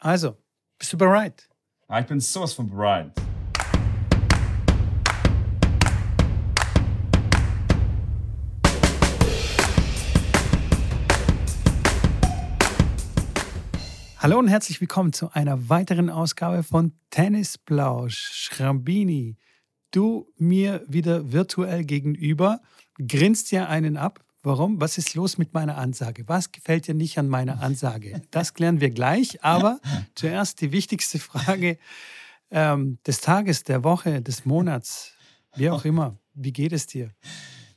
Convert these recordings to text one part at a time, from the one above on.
Also, bist du bereit? Ah, ich bin sowas von bereit. Hallo und herzlich willkommen zu einer weiteren Ausgabe von Tennisblausch. Schrambini, du mir wieder virtuell gegenüber, grinst dir einen ab. Warum? Was ist los mit meiner Ansage? Was gefällt dir nicht an meiner Ansage? Das klären wir gleich, aber zuerst die wichtigste Frage ähm, des Tages, der Woche, des Monats, wie auch immer. Wie geht es dir?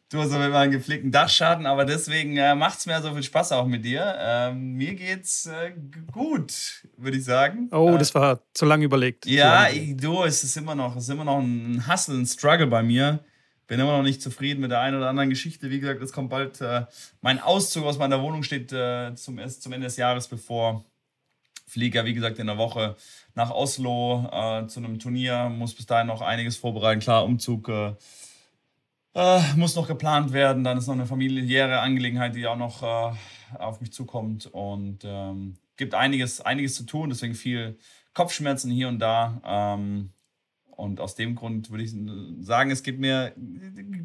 Du hast aber immer einen gepflegten Dachschaden, aber deswegen äh, macht es mir so viel Spaß auch mit dir. Ähm, mir geht's äh, gut, würde ich sagen. Oh, das war zu lange überlegt. Ja, lange ich, du, es ist immer noch, es ist immer noch ein Hustle, ein Struggle bei mir. Bin immer noch nicht zufrieden mit der einen oder anderen Geschichte. Wie gesagt, es kommt bald äh, mein Auszug aus meiner Wohnung steht äh, zum, zum Ende des Jahres bevor. Fliege ja, wie gesagt, in der Woche nach Oslo äh, zu einem Turnier. Muss bis dahin noch einiges vorbereiten. Klar, Umzug äh, äh, muss noch geplant werden. Dann ist noch eine familiäre Angelegenheit, die auch noch äh, auf mich zukommt. Und ähm, gibt einiges, einiges zu tun. Deswegen viel Kopfschmerzen hier und da. Ähm, und aus dem Grund würde ich sagen, es geht mir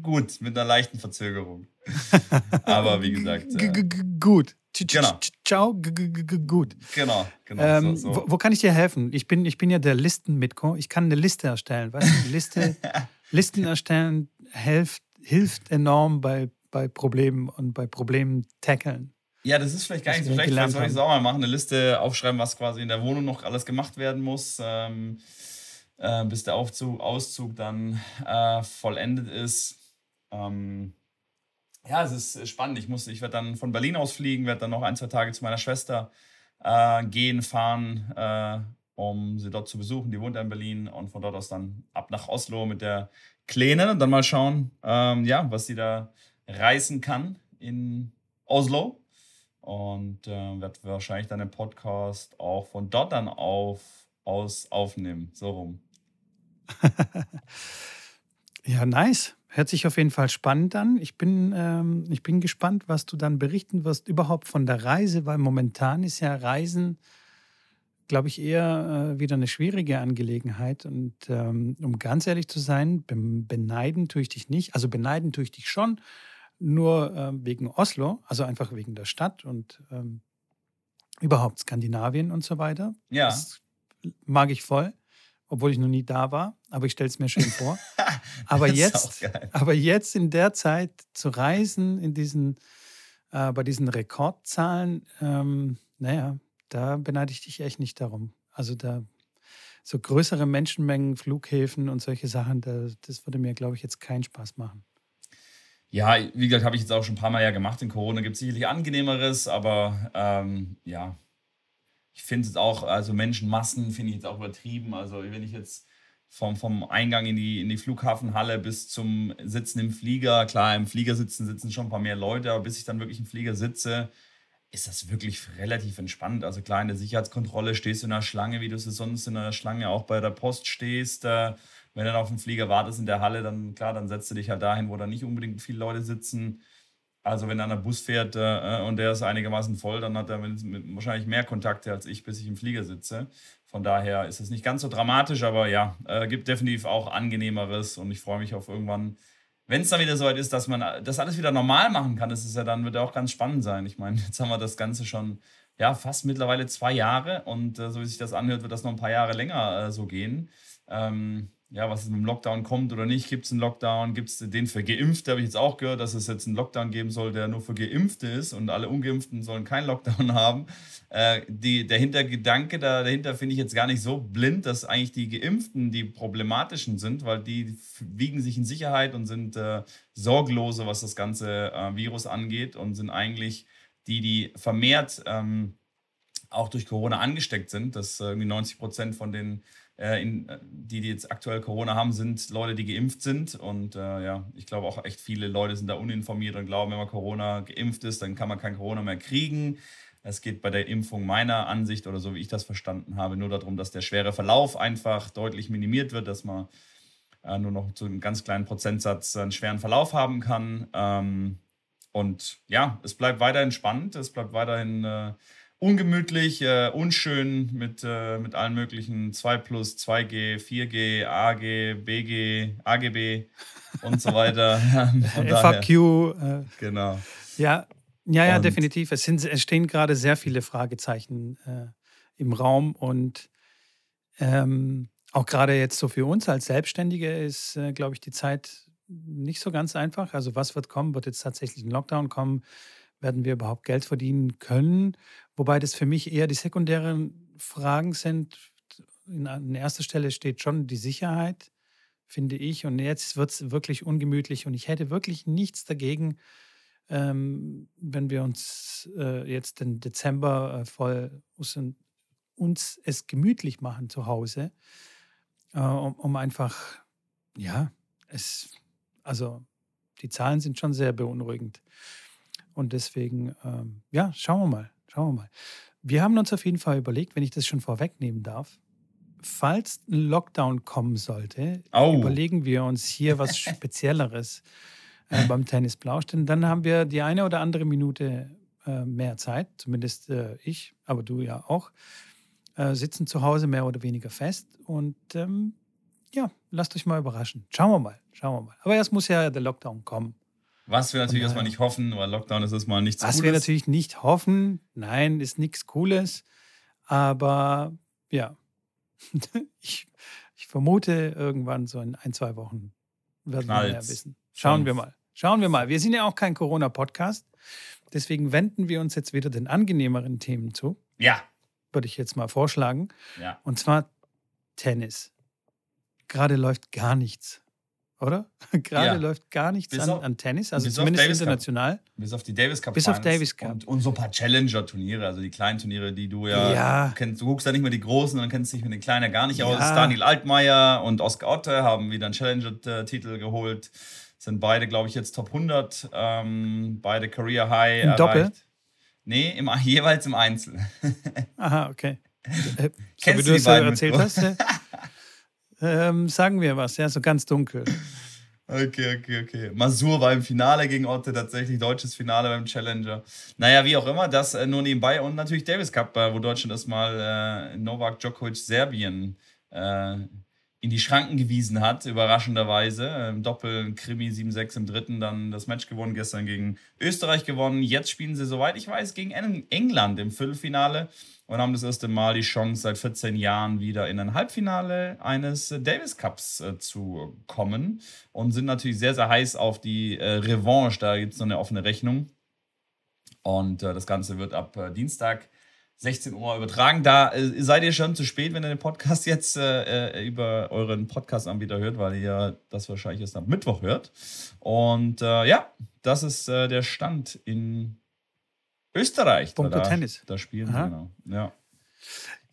gut mit einer leichten Verzögerung. Aber wie gesagt. Äh, gut. Genau. Ciao, gut. Genau, genau. Ähm, so, so. Wo, wo kann ich dir helfen? Ich bin, ich bin ja der Listenmitko. Ich kann eine Liste erstellen. Weißt du, Liste, Listen erstellen hilft, hilft enorm bei, bei Problemen und bei Problemen tackeln. Ja, das ist vielleicht gar nicht so schlecht. Vielleicht soll ich es auch mal machen. Eine Liste aufschreiben, was quasi in der Wohnung noch alles gemacht werden muss, ähm, äh, bis der Aufzug, Auszug dann äh, vollendet ist. Ähm, ja, es ist spannend. Ich, ich werde dann von Berlin aus fliegen, werde dann noch ein, zwei Tage zu meiner Schwester äh, gehen, fahren, äh, um sie dort zu besuchen. Die wohnt in Berlin und von dort aus dann ab nach Oslo mit der Kleinen und dann mal schauen, ähm, ja, was sie da reißen kann in Oslo. Und äh, werde wahrscheinlich dann den Podcast auch von dort dann auf, aus aufnehmen. So rum. Ja, nice. Hört sich auf jeden Fall spannend an. Ich bin, ähm, ich bin gespannt, was du dann berichten wirst überhaupt von der Reise, weil momentan ist ja Reisen, glaube ich, eher äh, wieder eine schwierige Angelegenheit. Und ähm, um ganz ehrlich zu sein, beneiden tue ich dich nicht. Also beneiden tue ich dich schon, nur ähm, wegen Oslo, also einfach wegen der Stadt und ähm, überhaupt Skandinavien und so weiter. Ja. Das mag ich voll, obwohl ich noch nie da war, aber ich stelle es mir schön vor. Aber jetzt, aber jetzt in der Zeit zu reisen, in diesen, äh, bei diesen Rekordzahlen, ähm, naja, da beneide ich dich echt nicht darum. Also da so größere Menschenmengen, Flughäfen und solche Sachen, da, das würde mir, glaube ich, jetzt keinen Spaß machen. Ja, wie gesagt, habe ich jetzt auch schon ein paar Mal ja gemacht. In Corona gibt es sicherlich angenehmeres, aber ähm, ja, ich finde es auch, also Menschenmassen finde ich jetzt auch übertrieben. Also wenn ich jetzt vom, vom Eingang in die, in die Flughafenhalle bis zum Sitzen im Flieger, klar, im Flieger sitzen, sitzen schon ein paar mehr Leute, aber bis ich dann wirklich im Flieger sitze, ist das wirklich relativ entspannt. Also klar, in der Sicherheitskontrolle stehst du in einer Schlange, wie du es sonst in einer Schlange auch bei der Post stehst. Äh, wenn du dann auf den Flieger wartest in der Halle, dann klar, dann setzt du dich halt dahin, wo da nicht unbedingt viele Leute sitzen. Also wenn einer Bus fährt äh, und der ist einigermaßen voll, dann hat er mit, mit wahrscheinlich mehr Kontakte als ich, bis ich im Flieger sitze. Von daher ist es nicht ganz so dramatisch, aber ja, äh, gibt definitiv auch angenehmeres und ich freue mich auf irgendwann, wenn es dann wieder soweit ist, dass man das alles wieder normal machen kann. Das ist ja dann wird ja auch ganz spannend sein. Ich meine, jetzt haben wir das Ganze schon ja fast mittlerweile zwei Jahre und äh, so wie sich das anhört, wird das noch ein paar Jahre länger äh, so gehen. Ähm, ja, was mit dem Lockdown kommt oder nicht. Gibt es einen Lockdown? Gibt es den für Geimpfte? Habe ich jetzt auch gehört, dass es jetzt einen Lockdown geben soll, der nur für Geimpfte ist und alle Ungeimpften sollen keinen Lockdown haben. Äh, die, der Hintergedanke da, dahinter finde ich jetzt gar nicht so blind, dass eigentlich die Geimpften die problematischen sind, weil die wiegen sich in Sicherheit und sind äh, sorglose, was das ganze äh, Virus angeht und sind eigentlich die, die vermehrt ähm, auch durch Corona angesteckt sind, dass äh, irgendwie 90 Prozent von den, in, äh, die, die jetzt aktuell Corona haben, sind Leute, die geimpft sind. Und äh, ja, ich glaube auch echt viele Leute sind da uninformiert und glauben, wenn man Corona geimpft ist, dann kann man kein Corona mehr kriegen. Es geht bei der Impfung meiner Ansicht oder so wie ich das verstanden habe, nur darum, dass der schwere Verlauf einfach deutlich minimiert wird, dass man äh, nur noch zu einem ganz kleinen Prozentsatz einen schweren Verlauf haben kann. Ähm, und ja, es bleibt weiterhin spannend, es bleibt weiterhin äh, ungemütlich, äh, unschön mit, äh, mit allen möglichen 2 plus, 2G, 4G, AG, BG, AGB und so weiter. FAQ. Äh, genau. Ja, ja, ja, definitiv. Es, sind, es stehen gerade sehr viele Fragezeichen äh, im Raum und ähm, auch gerade jetzt so für uns als Selbstständige ist, äh, glaube ich, die Zeit nicht so ganz einfach. Also was wird kommen? Wird jetzt tatsächlich ein Lockdown kommen? Werden wir überhaupt Geld verdienen können? Wobei das für mich eher die sekundären Fragen sind. In, an erster Stelle steht schon die Sicherheit, finde ich. Und jetzt wird es wirklich ungemütlich. Und ich hätte wirklich nichts dagegen, ähm, wenn wir uns äh, jetzt den Dezember äh, voll uns es gemütlich machen zu Hause, äh, um, um, einfach, ja, es, also die Zahlen sind schon sehr beunruhigend. Und deswegen, ähm, ja, schauen wir mal, schauen wir mal. Wir haben uns auf jeden Fall überlegt, wenn ich das schon vorwegnehmen darf, falls ein Lockdown kommen sollte, oh. überlegen wir uns hier was Spezielleres äh, beim Tennis Blausch, denn dann haben wir die eine oder andere Minute äh, mehr Zeit, zumindest äh, ich, aber du ja auch, äh, sitzen zu Hause mehr oder weniger fest und ähm, ja, lasst euch mal überraschen. Schauen wir mal, schauen wir mal. Aber erst muss ja der Lockdown kommen. Was wir natürlich erstmal nicht hoffen, weil Lockdown ist erstmal nichts was Cooles. Was wir natürlich nicht hoffen, nein, ist nichts Cooles. Aber ja, ich, ich vermute, irgendwann so in ein, zwei Wochen werden wir mehr wissen. Schauen wir mal. Schauen wir mal. Wir sind ja auch kein Corona-Podcast. Deswegen wenden wir uns jetzt wieder den angenehmeren Themen zu. Ja. Würde ich jetzt mal vorschlagen. Ja. Und zwar Tennis. Gerade läuft gar nichts oder? Gerade ja. läuft gar nichts an, an, Tennis, also zumindest international. Cup. Bis auf die Davis Cup. Bis auf Davis Cup. Und, und, so ein paar Challenger-Turniere, also die kleinen Turniere, die du ja, ja. kennst. Du guckst ja nicht mehr die großen, dann kennst du dich mit den kleinen gar nicht ja. aus. Daniel Altmaier und Oscar Otte haben wieder einen Challenger-Titel geholt. Sind beide, glaube ich, jetzt Top 100. Ähm, beide Career High Im erreicht. Doppel? Nee, im, jeweils im Einzel. Aha, okay. Äh, Kennst so, wie du, das erzählt hast? Ähm, sagen wir was, ja, so ganz dunkel. Okay, okay, okay. Masur war im Finale gegen Otte, tatsächlich deutsches Finale beim Challenger. Naja, wie auch immer, das äh, nur nebenbei. Und natürlich Davis Cup, äh, wo Deutschland erstmal äh, Novak Djokovic Serbien äh, in die Schranken gewiesen hat, überraschenderweise. Im Doppel Krimi 7-6 im dritten, dann das Match gewonnen, gestern gegen Österreich gewonnen. Jetzt spielen sie, soweit ich weiß, gegen England im Viertelfinale und haben das erste Mal die Chance, seit 14 Jahren wieder in ein Halbfinale eines Davis Cups äh, zu kommen und sind natürlich sehr, sehr heiß auf die äh, Revanche. Da gibt es noch eine offene Rechnung. Und äh, das Ganze wird ab Dienstag 16 Uhr übertragen. Da äh, seid ihr schon zu spät, wenn ihr den Podcast jetzt äh, über euren Podcast-Anbieter hört, weil ihr das wahrscheinlich erst am Mittwoch hört. Und ja, das ist der Stand in Österreich. Punkte da, Tennis. Da spielen sie, genau. Ja.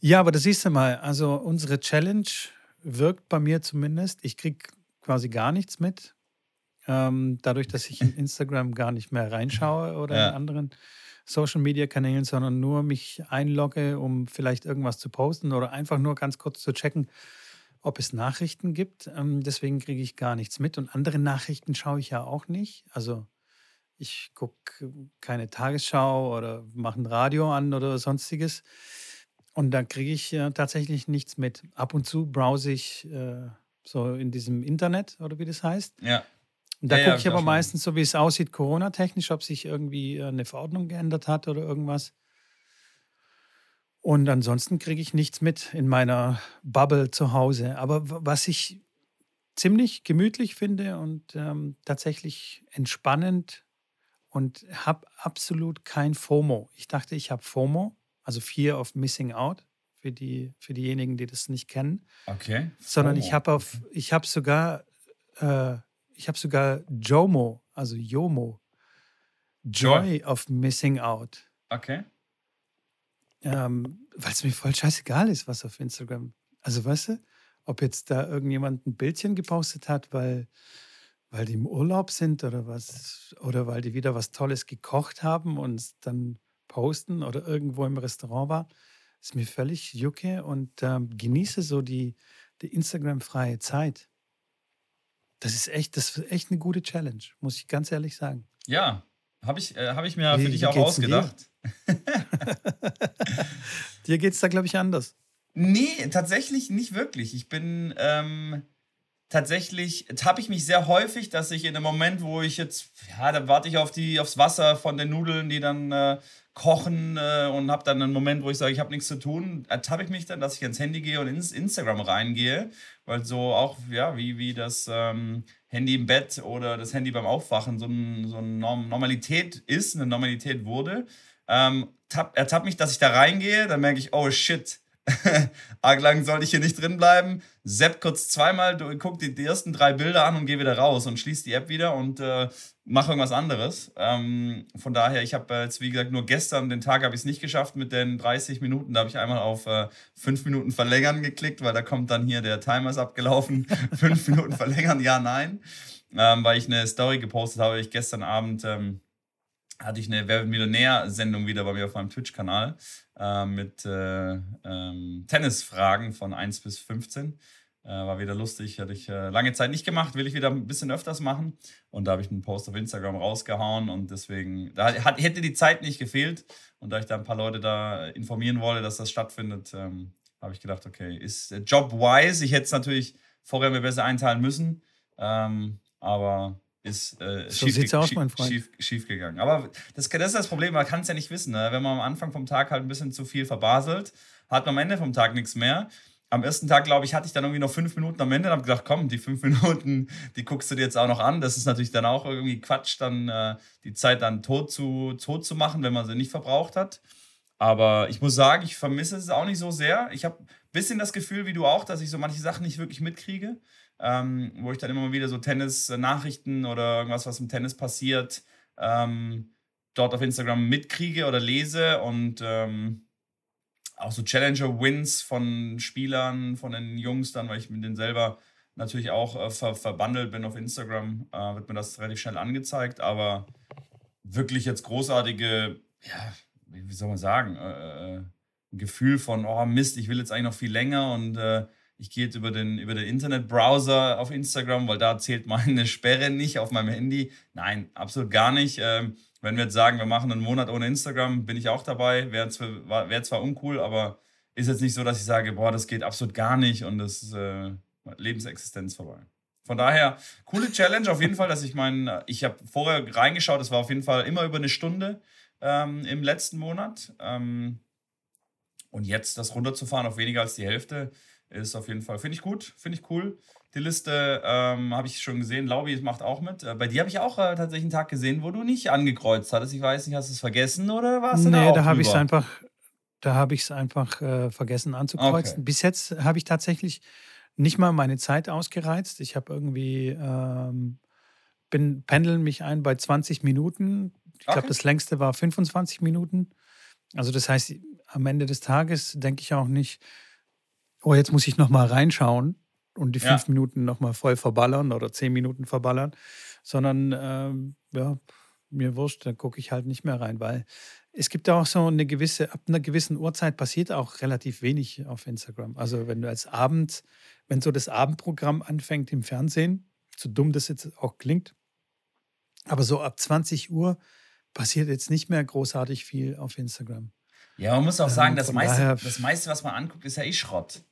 ja, aber das siehst du mal. Also unsere Challenge wirkt bei mir zumindest. Ich kriege quasi gar nichts mit. Ähm, dadurch, dass ich in Instagram gar nicht mehr reinschaue oder ja. in anderen Social Media Kanälen, sondern nur mich einlogge, um vielleicht irgendwas zu posten oder einfach nur ganz kurz zu checken, ob es Nachrichten gibt. Ähm, deswegen kriege ich gar nichts mit. Und andere Nachrichten schaue ich ja auch nicht. Also ich gucke keine Tagesschau oder mache ein Radio an oder sonstiges. Und da kriege ich äh, tatsächlich nichts mit. Ab und zu browse ich äh, so in diesem Internet oder wie das heißt. Ja. Und da ja, gucke ich aber meistens, so wie es aussieht, Corona-technisch, ob sich irgendwie äh, eine Verordnung geändert hat oder irgendwas. Und ansonsten kriege ich nichts mit in meiner Bubble zu Hause. Aber was ich ziemlich gemütlich finde und ähm, tatsächlich entspannend und habe absolut kein FOMO. Ich dachte, ich habe FOMO, also Fear of Missing Out für die für diejenigen, die das nicht kennen. Okay. Sondern ich habe auf ich habe sogar äh, ich habe sogar JOMO, also JOMO. Joy, Joy of Missing Out. Okay. Ähm, Weil es mir voll scheißegal ist, was auf Instagram. Also weißt du, ob jetzt da irgendjemand ein Bildchen gepostet hat, weil weil die im Urlaub sind oder was? Oder weil die wieder was Tolles gekocht haben und es dann posten oder irgendwo im Restaurant war. Ist mir völlig jucke und ähm, genieße so die, die Instagram-freie Zeit. Das ist echt, das ist echt eine gute Challenge, muss ich ganz ehrlich sagen. Ja, habe ich, äh, hab ich mir wie, für dich auch ausgedacht. Dir geht es da, glaube ich, anders. Nee, tatsächlich nicht wirklich. Ich bin ähm, tatsächlich, habe ich mich sehr häufig, dass ich in einem Moment, wo ich jetzt, ja, da warte ich auf die, aufs Wasser von den Nudeln, die dann äh, kochen äh, und habe dann einen Moment, wo ich sage, ich habe nichts zu tun, ertappe ich mich dann, dass ich ins Handy gehe und ins Instagram reingehe, weil so auch, ja, wie, wie das ähm, Handy im Bett oder das Handy beim Aufwachen so, ein, so eine Normalität ist, eine Normalität wurde. Ähm, ertappt mich, dass ich da reingehe, dann merke ich, oh shit, arg lang sollte ich hier nicht drin bleiben. Sepp kurz zweimal, du guck die, die ersten drei Bilder an und geh wieder raus und schließ die App wieder und äh, mach irgendwas anderes. Ähm, von daher, ich habe jetzt, wie gesagt, nur gestern, den Tag habe ich es nicht geschafft mit den 30 Minuten. Da habe ich einmal auf äh, 5 Minuten verlängern geklickt, weil da kommt dann hier der Timer ist abgelaufen. 5 Minuten verlängern, ja, nein. Ähm, weil ich eine Story gepostet habe, ich gestern Abend. Ähm, hatte ich eine Wer Millionär-Sendung wieder bei mir auf meinem Twitch-Kanal äh, mit äh, ähm, Tennisfragen von 1 bis 15. Äh, war wieder lustig, hatte ich äh, lange Zeit nicht gemacht, will ich wieder ein bisschen öfters machen. Und da habe ich einen Post auf Instagram rausgehauen und deswegen, da hat, hätte die Zeit nicht gefehlt. Und da ich da ein paar Leute da informieren wollte, dass das stattfindet, ähm, habe ich gedacht, okay, ist job-wise. Ich hätte es natürlich vorher mir besser einteilen müssen. Ähm, aber ist äh, so schief, aus, mein Freund. Schief, schief gegangen. Aber das, das ist das Problem, man kann es ja nicht wissen. Ne? Wenn man am Anfang vom Tag halt ein bisschen zu viel verbaselt, hat man am Ende vom Tag nichts mehr. Am ersten Tag, glaube ich, hatte ich dann irgendwie noch fünf Minuten am Ende und habe gedacht, komm, die fünf Minuten, die guckst du dir jetzt auch noch an. Das ist natürlich dann auch irgendwie Quatsch, dann äh, die Zeit dann tot zu, tot zu machen, wenn man sie nicht verbraucht hat. Aber ich muss sagen, ich vermisse es auch nicht so sehr. Ich habe ein bisschen das Gefühl, wie du auch, dass ich so manche Sachen nicht wirklich mitkriege ähm, wo ich dann immer wieder so Tennis-Nachrichten oder irgendwas, was im Tennis passiert, ähm, dort auf Instagram mitkriege oder lese und ähm, auch so Challenger-Wins von Spielern, von den Jungs dann, weil ich mit denen selber natürlich auch äh, ver verbandelt bin auf Instagram, äh, wird mir das relativ schnell angezeigt, aber wirklich jetzt großartige, ja, wie soll man sagen, äh, äh ein Gefühl von, oh Mist, ich will jetzt eigentlich noch viel länger und äh, ich gehe jetzt über den, über den Internetbrowser auf Instagram, weil da zählt meine Sperre nicht auf meinem Handy. Nein, absolut gar nicht. Ähm, wenn wir jetzt sagen, wir machen einen Monat ohne Instagram, bin ich auch dabei. Wäre zwar, wär zwar uncool, aber ist jetzt nicht so, dass ich sage, boah, das geht absolut gar nicht und das ist äh, Lebensexistenz vorbei. Von daher, coole Challenge auf jeden Fall, dass ich meinen, ich habe vorher reingeschaut, es war auf jeden Fall immer über eine Stunde ähm, im letzten Monat. Ähm, und jetzt das runterzufahren auf weniger als die Hälfte, ist auf jeden Fall, finde ich gut, finde ich cool. Die Liste ähm, habe ich schon gesehen. Laubi macht auch mit. Äh, bei dir habe ich auch äh, tatsächlich einen Tag gesehen, wo du nicht angekreuzt hattest. Ich weiß nicht, hast du es vergessen oder warst du nee, da Nee, da habe ich es einfach, da habe ich es einfach äh, vergessen anzukreuzen. Okay. Bis jetzt habe ich tatsächlich nicht mal meine Zeit ausgereizt. Ich habe irgendwie, ähm, bin, pendeln mich ein bei 20 Minuten. Ich glaube, okay. das längste war 25 Minuten. Also das heißt, am Ende des Tages denke ich auch nicht, oh, jetzt muss ich nochmal reinschauen und die fünf ja. Minuten nochmal voll verballern oder zehn Minuten verballern, sondern ähm, ja, mir wurscht, da gucke ich halt nicht mehr rein, weil es gibt ja auch so eine gewisse, ab einer gewissen Uhrzeit passiert auch relativ wenig auf Instagram. Also wenn du als Abend, wenn so das Abendprogramm anfängt im Fernsehen, so dumm das jetzt auch klingt, aber so ab 20 Uhr passiert jetzt nicht mehr großartig viel auf Instagram. Ja, man muss auch sagen, ähm, das, meiste, das meiste, was man anguckt, ist ja eh Schrott.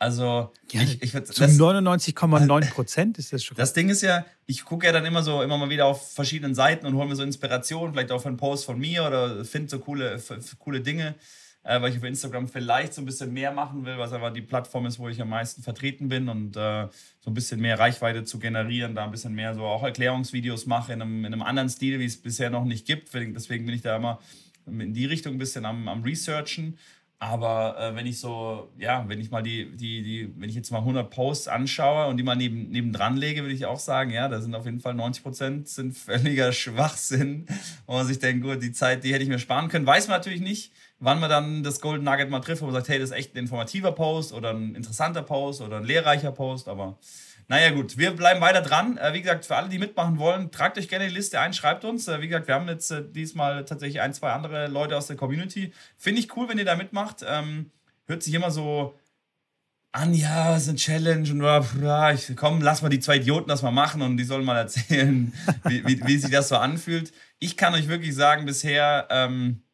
Also, ja, ich, ich würde. Zu 99,9 Prozent ist das schon. Das Ding ist ja, ich gucke ja dann immer so, immer mal wieder auf verschiedenen Seiten und hole mir so Inspiration, vielleicht auch für einen Post von mir oder finde so coole, coole Dinge, äh, weil ich auf Instagram vielleicht so ein bisschen mehr machen will, was aber die Plattform ist, wo ich am meisten vertreten bin und äh, so ein bisschen mehr Reichweite zu generieren, da ein bisschen mehr so auch Erklärungsvideos mache in einem, in einem anderen Stil, wie es bisher noch nicht gibt. Deswegen bin ich da immer in die Richtung ein bisschen am, am Researchen. Aber äh, wenn ich so, ja, wenn ich mal die, die, die, wenn ich jetzt mal 100 Posts anschaue und die mal neben, nebendran lege, würde ich auch sagen, ja, da sind auf jeden Fall 90 Prozent sind völliger Schwachsinn, wo man sich denkt, gut, die Zeit, die hätte ich mir sparen können. Weiß man natürlich nicht, wann man dann das Golden Nugget mal trifft, wo man sagt, hey, das ist echt ein informativer Post oder ein interessanter Post oder ein lehrreicher Post, aber naja, gut, wir bleiben weiter dran. Äh, wie gesagt, für alle, die mitmachen wollen, tragt euch gerne die Liste ein, schreibt uns. Äh, wie gesagt, wir haben jetzt äh, diesmal tatsächlich ein, zwei andere Leute aus der Community. Finde ich cool, wenn ihr da mitmacht. Ähm, hört sich immer so an, ja, es ist eine Challenge und komm, lass mal die zwei Idioten das mal machen und die sollen mal erzählen, wie, wie, wie sich das so anfühlt. Ich kann euch wirklich sagen, bisher. Ähm,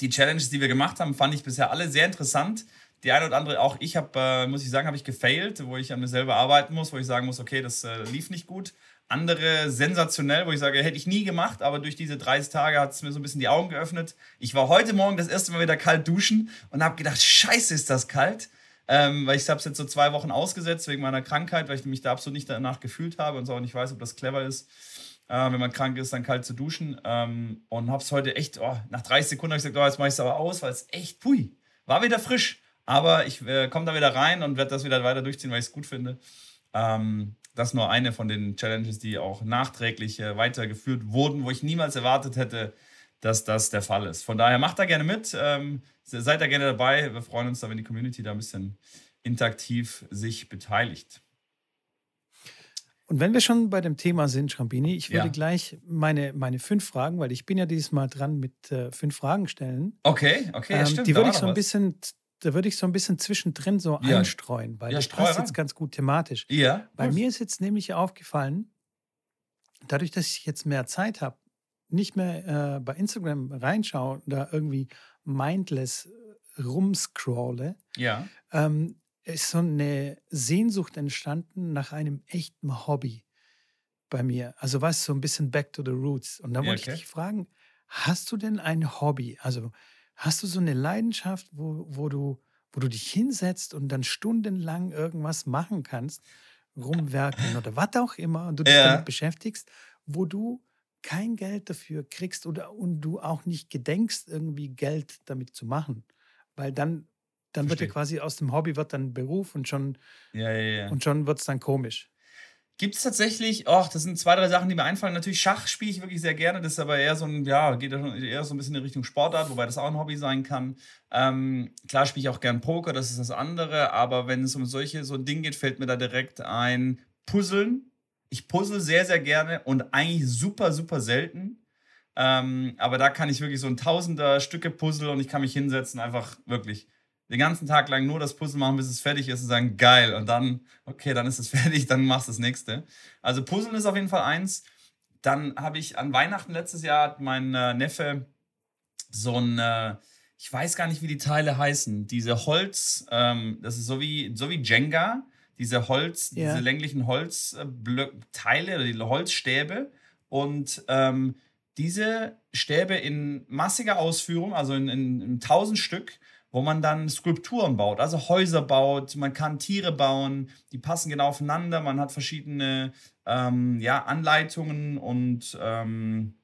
die Challenges, die wir gemacht haben, fand ich bisher alle sehr interessant. Die eine oder andere, auch ich habe, äh, muss ich sagen, habe ich gefailt, wo ich an mir selber arbeiten muss, wo ich sagen muss, okay, das äh, lief nicht gut. Andere sensationell, wo ich sage, hätte ich nie gemacht, aber durch diese 30 Tage hat es mir so ein bisschen die Augen geöffnet. Ich war heute Morgen das erste Mal wieder kalt duschen und habe gedacht, scheiße, ist das kalt. Ähm, weil ich habe es jetzt so zwei Wochen ausgesetzt wegen meiner Krankheit, weil ich mich da absolut nicht danach gefühlt habe und so auch nicht weiß, ob das clever ist äh, wenn man krank ist, dann kalt zu duschen. Ähm, und habe es heute echt, oh, nach 30 Sekunden habe ich gesagt, oh, jetzt mache ich es aber aus, weil es echt, pui, war wieder frisch. Aber ich äh, komme da wieder rein und werde das wieder weiter durchziehen, weil ich es gut finde. Ähm, das ist nur eine von den Challenges, die auch nachträglich äh, weitergeführt wurden, wo ich niemals erwartet hätte, dass das der Fall ist. Von daher macht da gerne mit, ähm, seid da gerne dabei. Wir freuen uns da, wenn die Community da ein bisschen interaktiv sich beteiligt. Und wenn wir schon bei dem Thema sind, Schrambini, ich würde ja. gleich meine, meine fünf Fragen, weil ich bin ja dieses Mal dran mit äh, fünf Fragen stellen. Okay, okay, ja, ähm, stimmt. Die würde ich so ein bisschen, da würde ich so ein bisschen zwischendrin so ja. einstreuen, weil das passt jetzt ganz gut thematisch. Ja. Bei gut. mir ist jetzt nämlich aufgefallen, dadurch, dass ich jetzt mehr Zeit habe, nicht mehr äh, bei Instagram reinschaue, da irgendwie mindless rumscrolle, ja. ähm, ist so eine Sehnsucht entstanden nach einem echten Hobby bei mir. Also was so ein bisschen back to the roots. Und da wollte okay. ich dich fragen, hast du denn ein Hobby? Also hast du so eine Leidenschaft, wo, wo, du, wo du dich hinsetzt und dann stundenlang irgendwas machen kannst, rumwerken oder was auch immer und du dich ja. damit beschäftigst, wo du kein Geld dafür kriegst oder und du auch nicht gedenkst, irgendwie Geld damit zu machen. Weil dann dann Verstehe. wird ja quasi aus dem Hobby wird dann Beruf und schon, ja, ja, ja. Und schon wird es dann komisch. Gibt es tatsächlich, ach, das sind zwei, drei Sachen, die mir einfallen. Natürlich Schach spiele ich wirklich sehr gerne. Das ist aber eher so ein, ja, geht eher so ein bisschen in Richtung Sportart, wobei das auch ein Hobby sein kann. Ähm, klar spiele ich auch gern Poker, das ist das andere. Aber wenn es um solche, so ein Ding geht, fällt mir da direkt ein Puzzeln. Ich puzzle sehr, sehr gerne und eigentlich super, super selten. Ähm, aber da kann ich wirklich so ein Tausender Stücke Puzzle und ich kann mich hinsetzen, einfach wirklich den ganzen Tag lang nur das Puzzle machen, bis es fertig ist und sagen, geil. Und dann, okay, dann ist es fertig, dann machst du das nächste. Also Puzzeln ist auf jeden Fall eins. Dann habe ich an Weihnachten letztes Jahr mein äh, Neffe so ein, äh, ich weiß gar nicht, wie die Teile heißen, diese Holz, ähm, das ist so wie, so wie Jenga, diese Holz, ja. diese länglichen Holzteile oder die Holzstäbe. Und ähm, diese Stäbe in massiger Ausführung, also in, in, in 1000 Stück, wo man dann Skulpturen baut, also Häuser baut, man kann Tiere bauen, die passen genau aufeinander, man hat verschiedene ähm, ja, Anleitungen und ähm,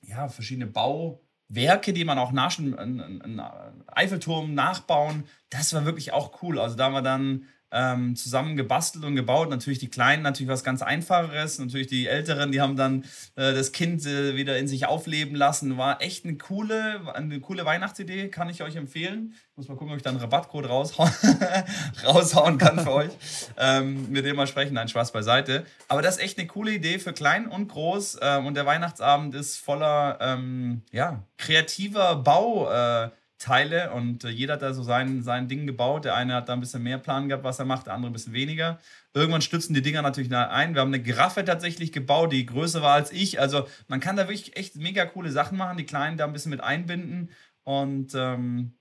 ja, verschiedene Bauwerke, die man auch nach, einen Eiffelturm nachbauen. Das war wirklich auch cool. Also da haben wir dann ähm, zusammen gebastelt und gebaut. Natürlich die Kleinen, natürlich was ganz Einfacheres. Natürlich die Älteren, die haben dann äh, das Kind äh, wieder in sich aufleben lassen. War echt eine coole, eine coole Weihnachtsidee, kann ich euch empfehlen. Muss mal gucken, ob ich da einen Rabattcode raushauen, raushauen kann für euch. Ähm, mit dem mal sprechen, nein, Spaß beiseite. Aber das ist echt eine coole Idee für klein und groß. Ähm, und der Weihnachtsabend ist voller ähm, ja, kreativer Bau. Teile und äh, jeder hat da so sein, sein Ding gebaut. Der eine hat da ein bisschen mehr Plan gehabt, was er macht, der andere ein bisschen weniger. Irgendwann stützen die Dinger natürlich ein. Wir haben eine Giraffe tatsächlich gebaut, die größer war als ich. Also man kann da wirklich echt mega coole Sachen machen, die Kleinen da ein bisschen mit einbinden. Und ähm,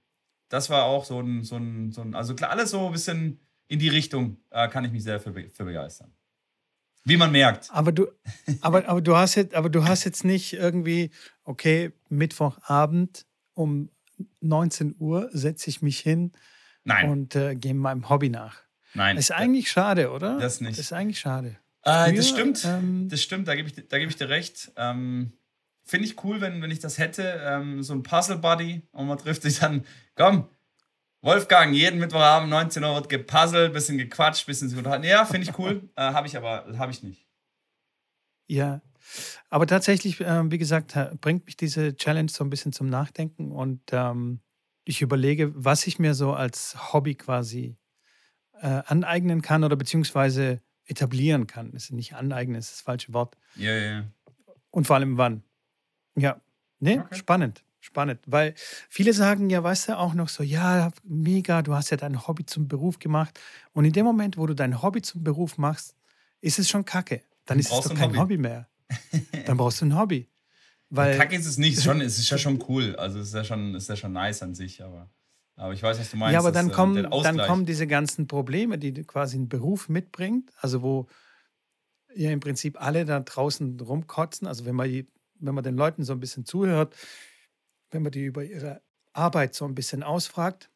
das war auch so ein, so ein, so ein, also klar, alles so ein bisschen in die Richtung äh, kann ich mich sehr für, für begeistern. Wie man merkt. Aber du, aber, aber, du hast jetzt, aber du hast jetzt nicht irgendwie, okay, Mittwochabend um 19 Uhr setze ich mich hin Nein. und äh, gehe meinem Hobby nach. Nein. ist eigentlich schade, oder? Das nicht. Das ist eigentlich schade. Äh, das stimmt. Ähm, das stimmt, da gebe ich, geb ich dir recht. Ähm, Finde ich cool, wenn, wenn ich das hätte. Ähm, so ein Puzzle-Buddy und man trifft sich dann, komm, Wolfgang, jeden Mittwochabend 19 Uhr wird gepuzzelt, bisschen gequatscht, bisschen sich unterhalten. Ja, finde ich cool. äh, habe ich aber, habe ich nicht. Ja, aber tatsächlich, äh, wie gesagt, bringt mich diese Challenge so ein bisschen zum Nachdenken und ähm, ich überlege, was ich mir so als Hobby quasi äh, aneignen kann oder beziehungsweise etablieren kann. Das ist nicht aneignen, ist das falsche Wort. Ja, ja, ja. Und vor allem wann. Ja, ne, okay. spannend. Spannend, weil viele sagen ja, weißt du, auch noch so, ja, mega, du hast ja dein Hobby zum Beruf gemacht. Und in dem Moment, wo du dein Hobby zum Beruf machst, ist es schon kacke. Dann, Dann ist es doch kein Hobby. Hobby mehr. Dann brauchst du ein Hobby. Weil, Kacke ist es nicht, schon, es ist ja schon cool. Also es ist ja schon, ist ja schon nice an sich, aber, aber ich weiß, was du meinst. Ja, aber dann, dass, äh, kommen, dann kommen diese ganzen Probleme, die quasi ein Beruf mitbringt, also wo ja im Prinzip alle da draußen rumkotzen. Also wenn man, wenn man den Leuten so ein bisschen zuhört, wenn man die über ihre Arbeit so ein bisschen ausfragt,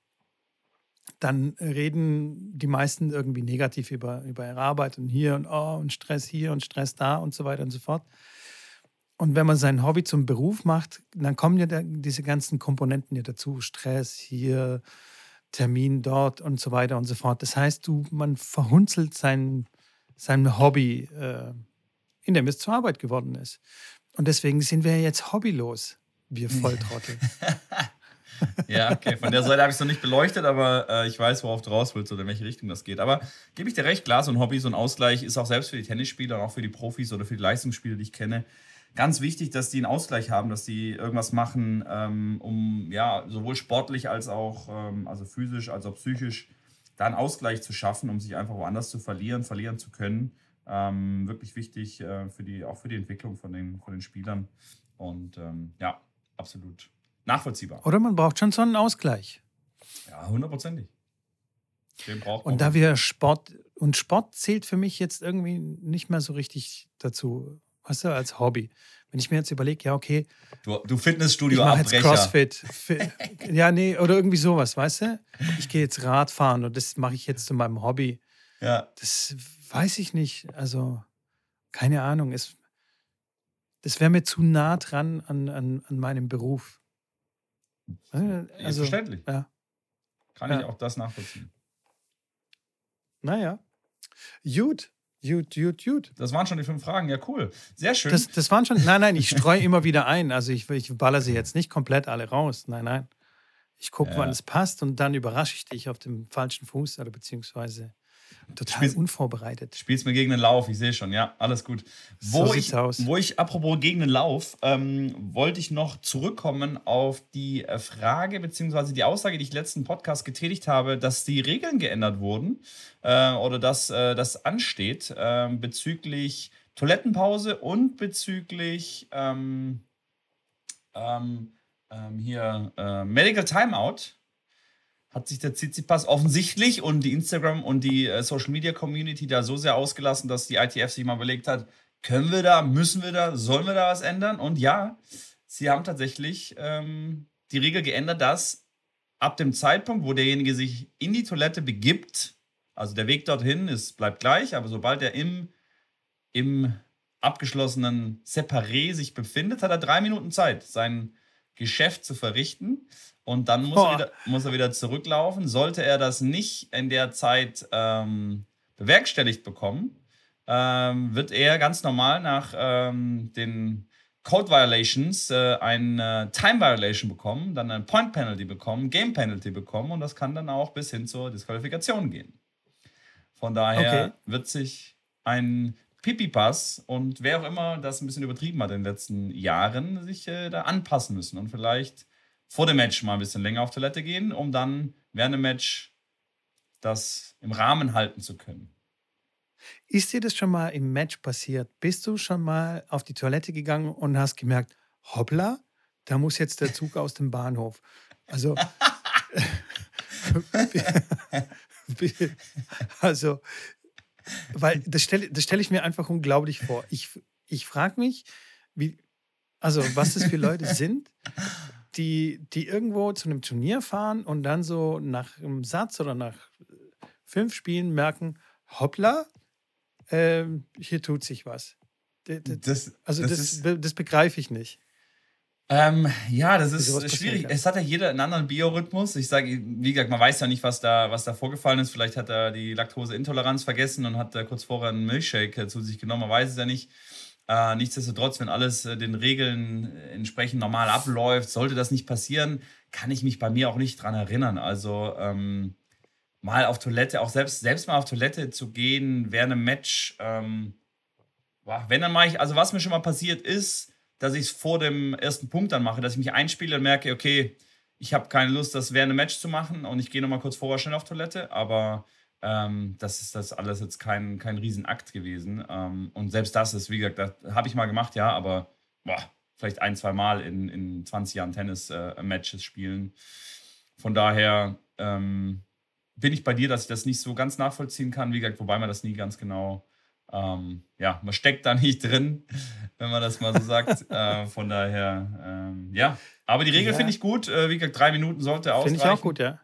dann reden die meisten irgendwie negativ über, über ihre Arbeit und hier und oh und Stress hier und Stress da und so weiter und so fort. Und wenn man sein Hobby zum Beruf macht, dann kommen ja diese ganzen Komponenten ja dazu. Stress hier, Termin dort und so weiter und so fort. Das heißt, du, man verhunzelt sein, sein Hobby, äh, in dem es zur Arbeit geworden ist. Und deswegen sind wir jetzt hobbylos, wir Volltrottel. ja, okay. Von der Seite habe ich es noch nicht beleuchtet, aber äh, ich weiß, worauf du raus willst oder in welche Richtung das geht. Aber gebe ich dir recht, klar, so ein Hobby, so ein Ausgleich ist auch selbst für die Tennisspieler und auch für die Profis oder für die Leistungsspieler, die ich kenne, ganz wichtig, dass die einen Ausgleich haben, dass die irgendwas machen, ähm, um ja sowohl sportlich als auch ähm, also physisch als auch psychisch da einen Ausgleich zu schaffen, um sich einfach woanders zu verlieren, verlieren zu können. Ähm, wirklich wichtig äh, für die, auch für die Entwicklung von den, von den Spielern. Und ähm, ja, absolut nachvollziehbar. Oder man braucht schon so einen Ausgleich. Ja, hundertprozentig. Den braucht. Und da wir Sport, und Sport zählt für mich jetzt irgendwie nicht mehr so richtig dazu, weißt du, als Hobby. Wenn ich mir jetzt überlege, ja, okay. Du, du Fitnessstudio ich jetzt Crossfit. ja, nee, oder irgendwie sowas, weißt du? Ich gehe jetzt Radfahren und das mache ich jetzt zu meinem Hobby. Ja. Das weiß ich nicht. Also, keine Ahnung. Es, das wäre mir zu nah dran an, an, an meinem Beruf. Also, Verständlich. Ja. Kann ja. ich auch das nachvollziehen. Naja. Gut. Gut, gut, gut. Das waren schon die fünf Fragen. Ja, cool. Sehr schön. Das, das waren schon. Nein, nein, ich streue immer wieder ein. Also ich, ich baller sie jetzt nicht komplett alle raus. Nein, nein. Ich gucke, ja. wann es passt und dann überrasche ich dich auf dem falschen Fuß oder beziehungsweise Total spielst, unvorbereitet. Spielst mir gegen den Lauf, ich sehe schon, ja, alles gut. Wo, so ich, aus. wo ich, apropos gegen den Lauf, ähm, wollte ich noch zurückkommen auf die äh, Frage, beziehungsweise die Aussage, die ich letzten Podcast getätigt habe, dass die Regeln geändert wurden äh, oder dass äh, das ansteht äh, bezüglich Toilettenpause und bezüglich ähm, ähm, ähm hier äh, Medical Timeout hat sich der Tsitsipas offensichtlich und die Instagram und die äh, Social Media Community da so sehr ausgelassen, dass die ITF sich mal überlegt hat, können wir da, müssen wir da, sollen wir da was ändern? Und ja, sie haben tatsächlich ähm, die Regel geändert, dass ab dem Zeitpunkt, wo derjenige sich in die Toilette begibt, also der Weg dorthin ist, bleibt gleich, aber sobald er im, im abgeschlossenen Separé sich befindet, hat er drei Minuten Zeit, sein Geschäft zu verrichten. Und dann muss, er wieder, muss er wieder zurücklaufen. Sollte er das nicht in der Zeit ähm, bewerkstelligt bekommen, ähm, wird er ganz normal nach ähm, den Code Violations äh, eine Time Violation bekommen, dann ein Point Penalty bekommen, Game Penalty bekommen und das kann dann auch bis hin zur Disqualifikation gehen. Von daher okay. wird sich ein Pipi-Pass und wer auch immer das ein bisschen übertrieben hat in den letzten Jahren, sich äh, da anpassen müssen und vielleicht vor dem Match mal ein bisschen länger auf Toilette gehen, um dann während dem Match das im Rahmen halten zu können. Ist dir das schon mal im Match passiert? Bist du schon mal auf die Toilette gegangen und hast gemerkt, hoppla, da muss jetzt der Zug aus dem Bahnhof. Also, also, weil das stelle das stell ich mir einfach unglaublich vor. Ich, ich frage mich, wie, also was das für Leute sind, die, die irgendwo zu einem Turnier fahren und dann so nach einem Satz oder nach fünf Spielen merken, hoppla, äh, hier tut sich was. Das, also das, das, das begreife ich nicht. Ähm, ja, das ist schwierig. Es hat ja jeder einen anderen Biorhythmus. Ich sage, wie gesagt, man weiß ja nicht, was da, was da vorgefallen ist. Vielleicht hat er die Laktoseintoleranz vergessen und hat kurz vorher einen Milchshake zu sich genommen. Man weiß es ja nicht. Äh, nichtsdestotrotz, wenn alles äh, den Regeln äh, entsprechend normal abläuft, sollte das nicht passieren, kann ich mich bei mir auch nicht dran erinnern. Also ähm, mal auf Toilette, auch selbst, selbst mal auf Toilette zu gehen während einem Match, ähm, wenn dann mache ich, also was mir schon mal passiert ist, dass ich es vor dem ersten Punkt dann mache, dass ich mich einspiele und merke, okay, ich habe keine Lust, das während einem Match zu machen und ich gehe nochmal kurz vorher schnell auf Toilette, aber ähm, das ist das alles jetzt kein, kein Riesenakt gewesen. Ähm, und selbst das ist, wie gesagt, das habe ich mal gemacht, ja, aber boah, vielleicht ein, zwei Mal in, in 20 Jahren Tennis-Matches äh, spielen. Von daher ähm, bin ich bei dir, dass ich das nicht so ganz nachvollziehen kann. Wie gesagt, wobei man das nie ganz genau, ähm, ja, man steckt da nicht drin, wenn man das mal so sagt. äh, von daher, ähm, ja. Aber die Regel ja. finde ich gut. Äh, wie gesagt, drei Minuten sollte ausreichen. Finde ich auch gut, ja.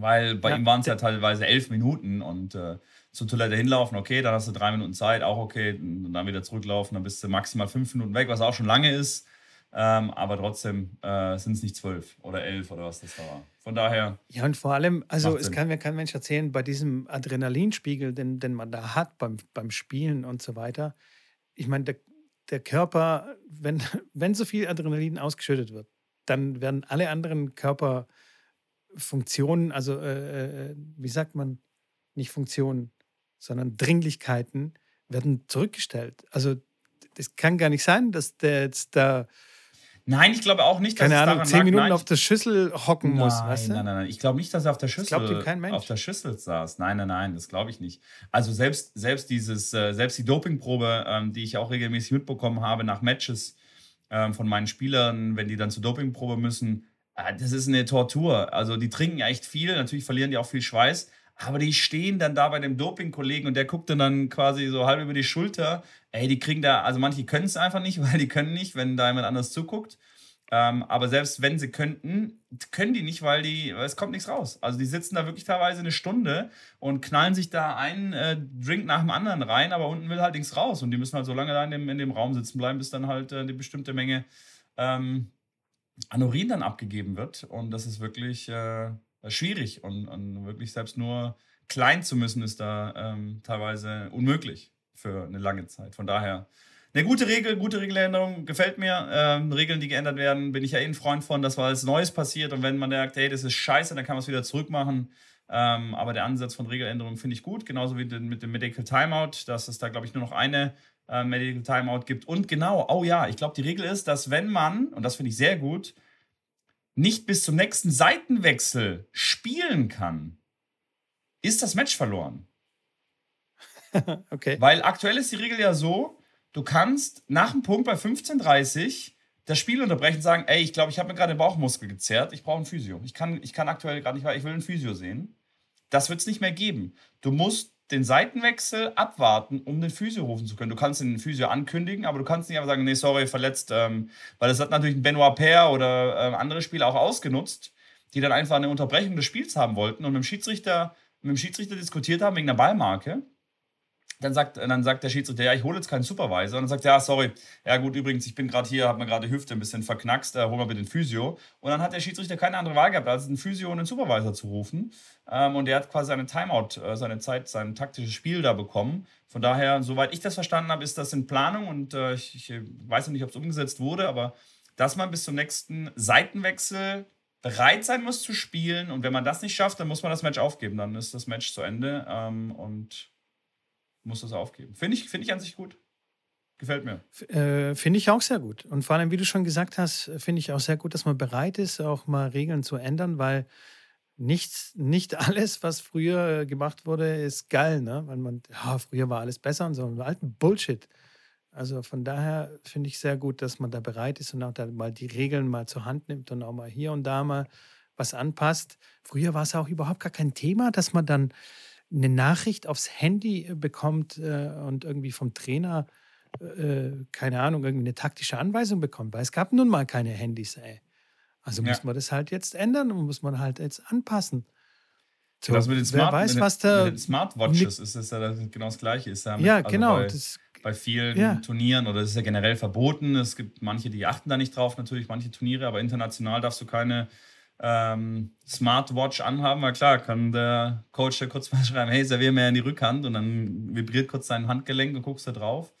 Weil bei ja. ihm waren es ja teilweise elf Minuten und äh, zur Toilette hinlaufen, okay, dann hast du drei Minuten Zeit, auch okay, und dann wieder zurücklaufen, dann bist du maximal fünf Minuten weg, was auch schon lange ist. Ähm, aber trotzdem äh, sind es nicht zwölf oder elf oder was das war. Von daher. Ja, und vor allem, also es kann mir kein Mensch erzählen, bei diesem Adrenalinspiegel, den, den man da hat beim, beim Spielen und so weiter, ich meine, der, der Körper, wenn, wenn so viel Adrenalin ausgeschüttet wird, dann werden alle anderen Körperfunktionen, also äh, äh, wie sagt man, nicht Funktionen, sondern Dringlichkeiten werden zurückgestellt. Also es kann gar nicht sein, dass der jetzt da Nein, ich glaube auch nicht, dass Keine Ahnung, zehn Minuten nein, auf der Schüssel hocken nein, muss. Weißt du? Nein, nein, nein. Ich glaube nicht, dass er auf der Schüssel, auf der Schüssel saß. Nein, nein, nein, das glaube ich nicht. Also selbst, selbst dieses, äh, selbst die Dopingprobe, ähm, die ich auch regelmäßig mitbekommen habe nach Matches ähm, von meinen Spielern, wenn die dann zur Dopingprobe müssen, äh, das ist eine Tortur. Also die trinken echt viel, natürlich verlieren die auch viel Schweiß. Aber die stehen dann da bei dem Doping-Kollegen und der guckt dann, dann quasi so halb über die Schulter. Ey, die kriegen da, also manche können es einfach nicht, weil die können nicht, wenn da jemand anders zuguckt. Ähm, aber selbst wenn sie könnten, können die nicht, weil die, es kommt nichts raus. Also die sitzen da wirklich teilweise eine Stunde und knallen sich da einen äh, Drink nach dem anderen rein, aber unten will halt nichts raus. Und die müssen halt so lange da in dem, in dem Raum sitzen bleiben, bis dann halt äh, eine bestimmte Menge ähm, an Urin dann abgegeben wird. Und das ist wirklich äh, schwierig und, und, wirklich selbst nur klein zu müssen, ist da ähm, teilweise unmöglich für eine lange Zeit. Von daher eine gute Regel, gute Regeländerung, gefällt mir. Ähm, Regeln, die geändert werden, bin ich ja eh ein Freund von, dass was Neues passiert und wenn man merkt, hey, das ist scheiße, dann kann man es wieder zurückmachen. Ähm, aber der Ansatz von Regeländerungen finde ich gut, genauso wie mit dem Medical Timeout, dass es da, glaube ich, nur noch eine äh, Medical Timeout gibt. Und genau, oh ja, ich glaube, die Regel ist, dass wenn man, und das finde ich sehr gut, nicht bis zum nächsten Seitenwechsel spielen kann, ist das Match verloren. okay. Weil aktuell ist die Regel ja so, du kannst nach dem Punkt bei 15:30 das Spiel unterbrechen und sagen, ey, ich glaube, ich habe mir gerade den Bauchmuskel gezerrt, ich brauche ein Physio. Ich kann, ich kann aktuell gerade nicht, weil ich will ein Physio sehen. Das wird es nicht mehr geben. Du musst den Seitenwechsel abwarten, um den Physio rufen zu können. Du kannst den Physio ankündigen, aber du kannst nicht einfach sagen, nee, sorry, verletzt, ähm, weil das hat natürlich Benoit Paire oder äh, andere Spieler auch ausgenutzt, die dann einfach eine Unterbrechung des Spiels haben wollten und mit dem Schiedsrichter, mit dem Schiedsrichter diskutiert haben wegen der Ballmarke. Dann sagt, dann sagt der Schiedsrichter, ja, ich hole jetzt keinen Supervisor. Und dann sagt er, ja, sorry, ja gut, übrigens, ich bin gerade hier, habe mir gerade die Hüfte ein bisschen verknackst, äh, hol mal bitte den Physio. Und dann hat der Schiedsrichter keine andere Wahl gehabt, als einen Physio und einen Supervisor zu rufen. Ähm, und der hat quasi seine Timeout, äh, seine Zeit, sein taktisches Spiel da bekommen. Von daher, soweit ich das verstanden habe, ist das in Planung und äh, ich, ich weiß noch nicht, ob es umgesetzt wurde, aber dass man bis zum nächsten Seitenwechsel bereit sein muss zu spielen. Und wenn man das nicht schafft, dann muss man das Match aufgeben. Dann ist das Match zu Ende. Ähm, und muss das aufgeben. Finde ich, find ich an sich gut. Gefällt mir. Äh, finde ich auch sehr gut. Und vor allem, wie du schon gesagt hast, finde ich auch sehr gut, dass man bereit ist, auch mal Regeln zu ändern, weil nichts, nicht alles, was früher gemacht wurde, ist geil, ne? Weil man, ja, früher war alles besser und so. Alten Bullshit. Also von daher finde ich sehr gut, dass man da bereit ist und auch da mal die Regeln mal zur Hand nimmt und auch mal hier und da mal was anpasst. Früher war es auch überhaupt gar kein Thema, dass man dann eine Nachricht aufs Handy äh, bekommt äh, und irgendwie vom Trainer, äh, keine Ahnung, irgendwie eine taktische Anweisung bekommt, weil es gab nun mal keine Handys, ey. Also ja. muss man das halt jetzt ändern und muss man halt jetzt anpassen. So, das mit den, Smart, weiß, mit, was da, mit den Smartwatches ist das ja genau das Gleiche. Ist ja, mit, ja also genau. Bei, das, bei vielen ja. Turnieren oder das ist ja generell verboten. Es gibt manche, die achten da nicht drauf, natürlich manche Turniere, aber international darfst du keine ähm, Smartwatch anhaben, weil klar, kann der Coach ja kurz mal schreiben, hey, servier mir in die Rückhand und dann vibriert kurz sein Handgelenk und guckst da drauf.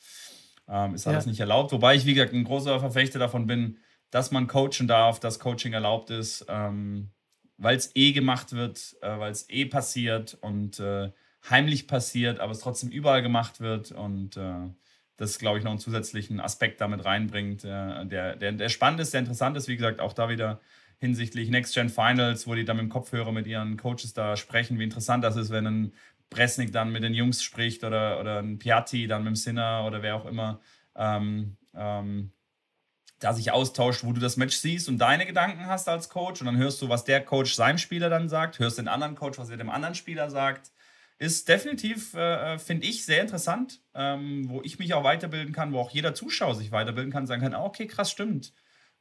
Ähm, ist alles ja. nicht erlaubt. Wobei ich, wie gesagt, ein großer Verfechter davon bin, dass man coachen darf, dass Coaching erlaubt ist, ähm, weil es eh gemacht wird, äh, weil es eh passiert und äh, heimlich passiert, aber es trotzdem überall gemacht wird und äh, das, glaube ich, noch einen zusätzlichen Aspekt damit reinbringt, äh, der, der, der spannend ist, der interessant ist. Wie gesagt, auch da wieder hinsichtlich Next Gen Finals, wo die dann mit dem Kopfhörer mit ihren Coaches da sprechen, wie interessant das ist, wenn ein Bresnik dann mit den Jungs spricht oder, oder ein Piatti dann mit dem Sinner oder wer auch immer. Ähm, ähm, da sich austauscht, wo du das Match siehst und deine Gedanken hast als Coach und dann hörst du, was der Coach seinem Spieler dann sagt, hörst den anderen Coach, was er dem anderen Spieler sagt. Ist definitiv, äh, äh finde ich, sehr interessant, ähm, wo ich mich auch weiterbilden kann, wo auch jeder Zuschauer sich weiterbilden kann, sagen kann, ah, okay, krass, stimmt.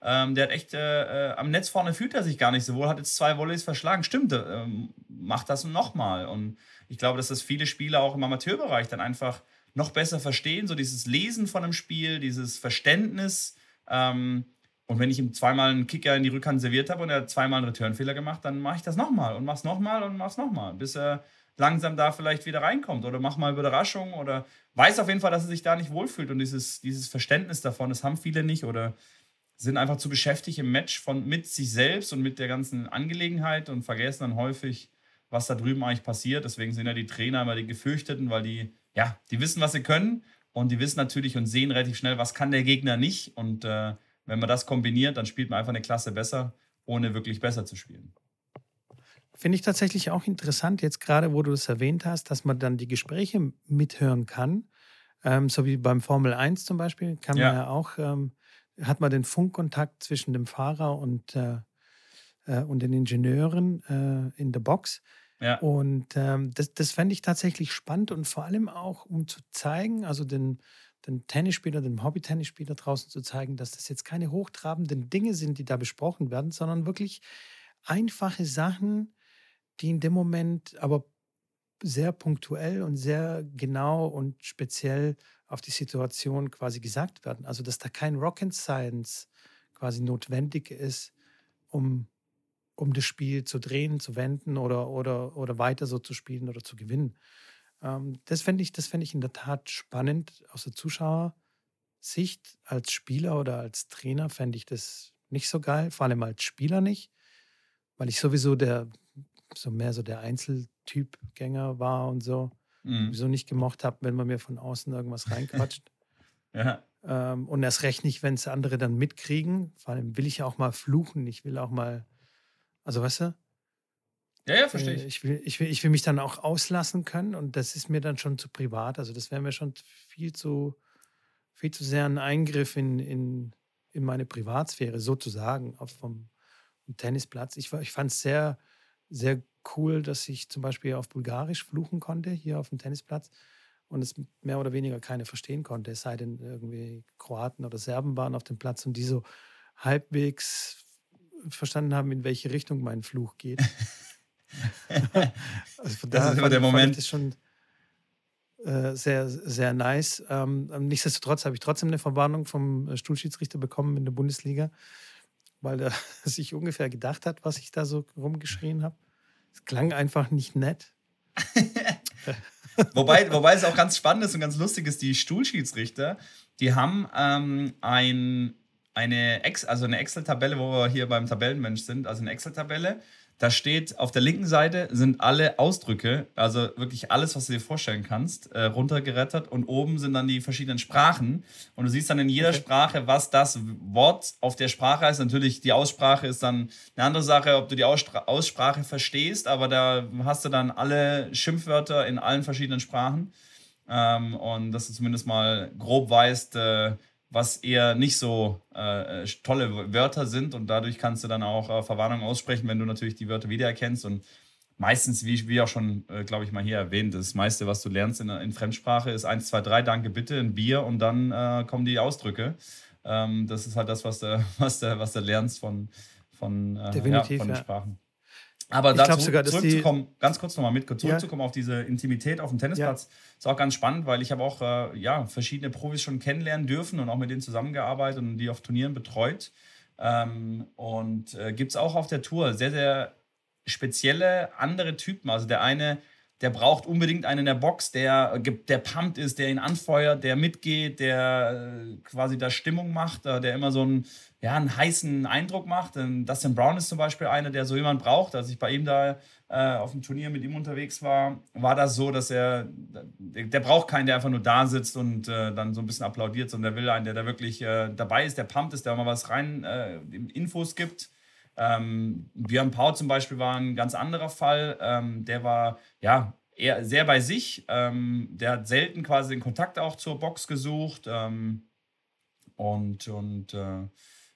Ähm, der hat echt, äh, äh, am Netz vorne fühlt er sich gar nicht so wohl, hat jetzt zwei Volleys verschlagen. Stimmt, äh, macht das nochmal. Und ich glaube, dass das viele Spieler auch im Amateurbereich dann einfach noch besser verstehen, so dieses Lesen von einem Spiel, dieses Verständnis, ähm, und wenn ich ihm zweimal einen Kicker in die Rückhand serviert habe und er hat zweimal einen Returnfehler gemacht, dann mache ich das nochmal und mach's nochmal und mach's nochmal, bis er langsam da vielleicht wieder reinkommt oder mach mal Überraschung oder weiß auf jeden Fall, dass er sich da nicht wohlfühlt und dieses, dieses Verständnis davon, das haben viele nicht oder sind einfach zu beschäftigt im Match von, mit sich selbst und mit der ganzen Angelegenheit und vergessen dann häufig, was da drüben eigentlich passiert. Deswegen sind ja die Trainer immer die Gefürchteten, weil die, ja, die wissen, was sie können und die wissen natürlich und sehen relativ schnell, was kann der Gegner nicht. Und äh, wenn man das kombiniert, dann spielt man einfach eine Klasse besser, ohne wirklich besser zu spielen. Finde ich tatsächlich auch interessant, jetzt gerade, wo du es erwähnt hast, dass man dann die Gespräche mithören kann. Ähm, so wie beim Formel 1 zum Beispiel, kann ja. man ja auch, ähm, hat man den Funkkontakt zwischen dem Fahrer und, äh, äh, und den Ingenieuren äh, in der Box. Ja. Und ähm, das, das fände ich tatsächlich spannend und vor allem auch, um zu zeigen, also den, den Tennisspieler, dem Hobby-Tennisspieler draußen zu zeigen, dass das jetzt keine hochtrabenden Dinge sind, die da besprochen werden, sondern wirklich einfache Sachen, die in dem Moment aber sehr punktuell und sehr genau und speziell auf die Situation quasi gesagt werden. Also dass da kein Rocket Science quasi notwendig ist, um um das Spiel zu drehen, zu wenden oder, oder, oder weiter so zu spielen oder zu gewinnen. Ähm, das fände ich, ich in der Tat spannend aus der Zuschauersicht. Als Spieler oder als Trainer fände ich das nicht so geil, vor allem als Spieler nicht, weil ich sowieso der, so mehr so der Einzeltypgänger war und so. Mhm. Sowieso nicht gemocht habe, wenn man mir von außen irgendwas reinquatscht. ja. Ähm, und erst recht nicht, wenn es andere dann mitkriegen. Vor allem will ich ja auch mal fluchen. Ich will auch mal also weißt du? Ja, ja, verstehe ich. Ich will, ich, will, ich will mich dann auch auslassen können und das ist mir dann schon zu privat. Also das wäre mir schon viel zu, viel zu sehr ein Eingriff in, in, in meine Privatsphäre, sozusagen, auf vom, vom Tennisplatz. Ich, ich fand es sehr, sehr cool, dass ich zum Beispiel auf Bulgarisch fluchen konnte, hier auf dem Tennisplatz und es mehr oder weniger keiner verstehen konnte, es sei denn irgendwie Kroaten oder Serben waren auf dem Platz und die so halbwegs verstanden haben, in welche Richtung mein Fluch geht. also das ist immer der Moment. Das schon äh, sehr, sehr nice. Ähm, nichtsdestotrotz habe ich trotzdem eine Verwarnung vom äh, Stuhlschiedsrichter bekommen in der Bundesliga, weil er sich ungefähr gedacht hat, was ich da so rumgeschrien habe. Es klang einfach nicht nett. wobei, wobei es auch ganz spannend ist und ganz lustig ist, die Stuhlschiedsrichter, die haben ähm, ein eine, Ex also eine Excel-Tabelle, wo wir hier beim Tabellenmensch sind, also eine Excel-Tabelle. Da steht auf der linken Seite sind alle Ausdrücke, also wirklich alles, was du dir vorstellen kannst, äh, runtergerettet und oben sind dann die verschiedenen Sprachen und du siehst dann in jeder okay. Sprache, was das Wort auf der Sprache ist. Natürlich, die Aussprache ist dann eine andere Sache, ob du die Aussprache, Aussprache verstehst, aber da hast du dann alle Schimpfwörter in allen verschiedenen Sprachen ähm, und dass du zumindest mal grob weißt, äh, was eher nicht so äh, tolle Wörter sind und dadurch kannst du dann auch äh, Verwarnung aussprechen, wenn du natürlich die Wörter wiedererkennst und meistens, wie, wie auch schon, äh, glaube ich, mal hier erwähnt, das meiste, was du lernst in, in Fremdsprache ist 1, 2, 3, danke, bitte, ein Bier und dann äh, kommen die Ausdrücke. Ähm, das ist halt das, was du, was du, was du lernst von, von, äh, ja, von den Sprachen. Aber ich dazu sogar, zurückzukommen, ganz kurz nochmal mit, zurückzukommen ja. auf diese Intimität auf dem Tennisplatz, ja. ist auch ganz spannend, weil ich habe auch äh, ja, verschiedene Profis schon kennenlernen dürfen und auch mit denen zusammengearbeitet und die auf Turnieren betreut. Ähm, und äh, gibt es auch auf der Tour sehr, sehr spezielle andere Typen. Also der eine, der braucht unbedingt einen in der Box, der, der pumpt ist, der ihn anfeuert, der mitgeht, der äh, quasi da Stimmung macht, äh, der immer so einen, ja, einen heißen Eindruck macht. Dustin Brown ist zum Beispiel einer, der so jemand braucht. Als ich bei ihm da äh, auf dem Turnier mit ihm unterwegs war, war das so, dass er, der, der braucht keinen, der einfach nur da sitzt und äh, dann so ein bisschen applaudiert, sondern der will einen, der da wirklich äh, dabei ist, der pumpt ist, der mal was rein äh, Infos gibt. Ähm, Björn Pau zum Beispiel war ein ganz anderer Fall. Ähm, der war ja eher sehr bei sich. Ähm, der hat selten quasi den Kontakt auch zur Box gesucht. Ähm, und und äh,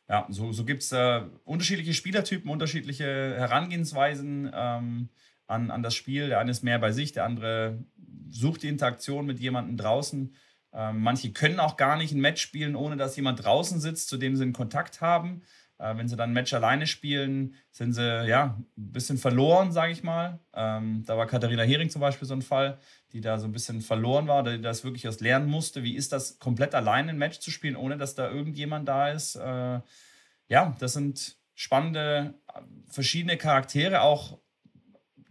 ja, so, so gibt es äh, unterschiedliche Spielertypen, unterschiedliche Herangehensweisen ähm, an, an das Spiel. Der eine ist mehr bei sich, der andere sucht die Interaktion mit jemandem draußen. Ähm, manche können auch gar nicht ein Match spielen, ohne dass jemand draußen sitzt, zu dem sie einen Kontakt haben. Äh, wenn sie dann ein Match alleine spielen, sind sie ja ein bisschen verloren, sage ich mal. Ähm, da war Katharina Hering zum Beispiel so ein Fall, die da so ein bisschen verloren war, die das wirklich erst lernen musste. Wie ist das, komplett alleine ein Match zu spielen, ohne dass da irgendjemand da ist? Äh, ja, das sind spannende, verschiedene Charaktere, auch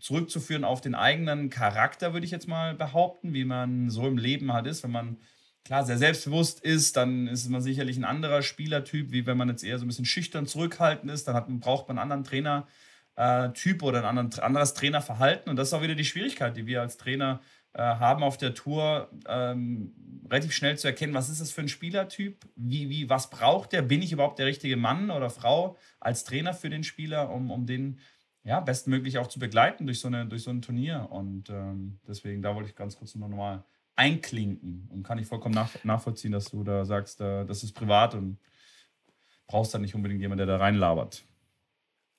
zurückzuführen auf den eigenen Charakter, würde ich jetzt mal behaupten, wie man so im Leben halt ist. Wenn man klar sehr selbstbewusst ist, dann ist man sicherlich ein anderer Spielertyp, wie wenn man jetzt eher so ein bisschen schüchtern zurückhaltend ist, dann hat, braucht man einen anderen Trainertyp äh, oder ein anderes Trainerverhalten. Und das ist auch wieder die Schwierigkeit, die wir als Trainer äh, haben auf der Tour, ähm, relativ schnell zu erkennen, was ist das für ein Spielertyp, wie, wie, was braucht der, bin ich überhaupt der richtige Mann oder Frau als Trainer für den Spieler, um, um den ja, bestmöglich auch zu begleiten durch so, eine, durch so ein Turnier. Und ähm, deswegen, da wollte ich ganz kurz nochmal einklinken und kann ich vollkommen nach, nachvollziehen, dass du da sagst, äh, das ist privat und brauchst dann nicht unbedingt jemanden, der da reinlabert.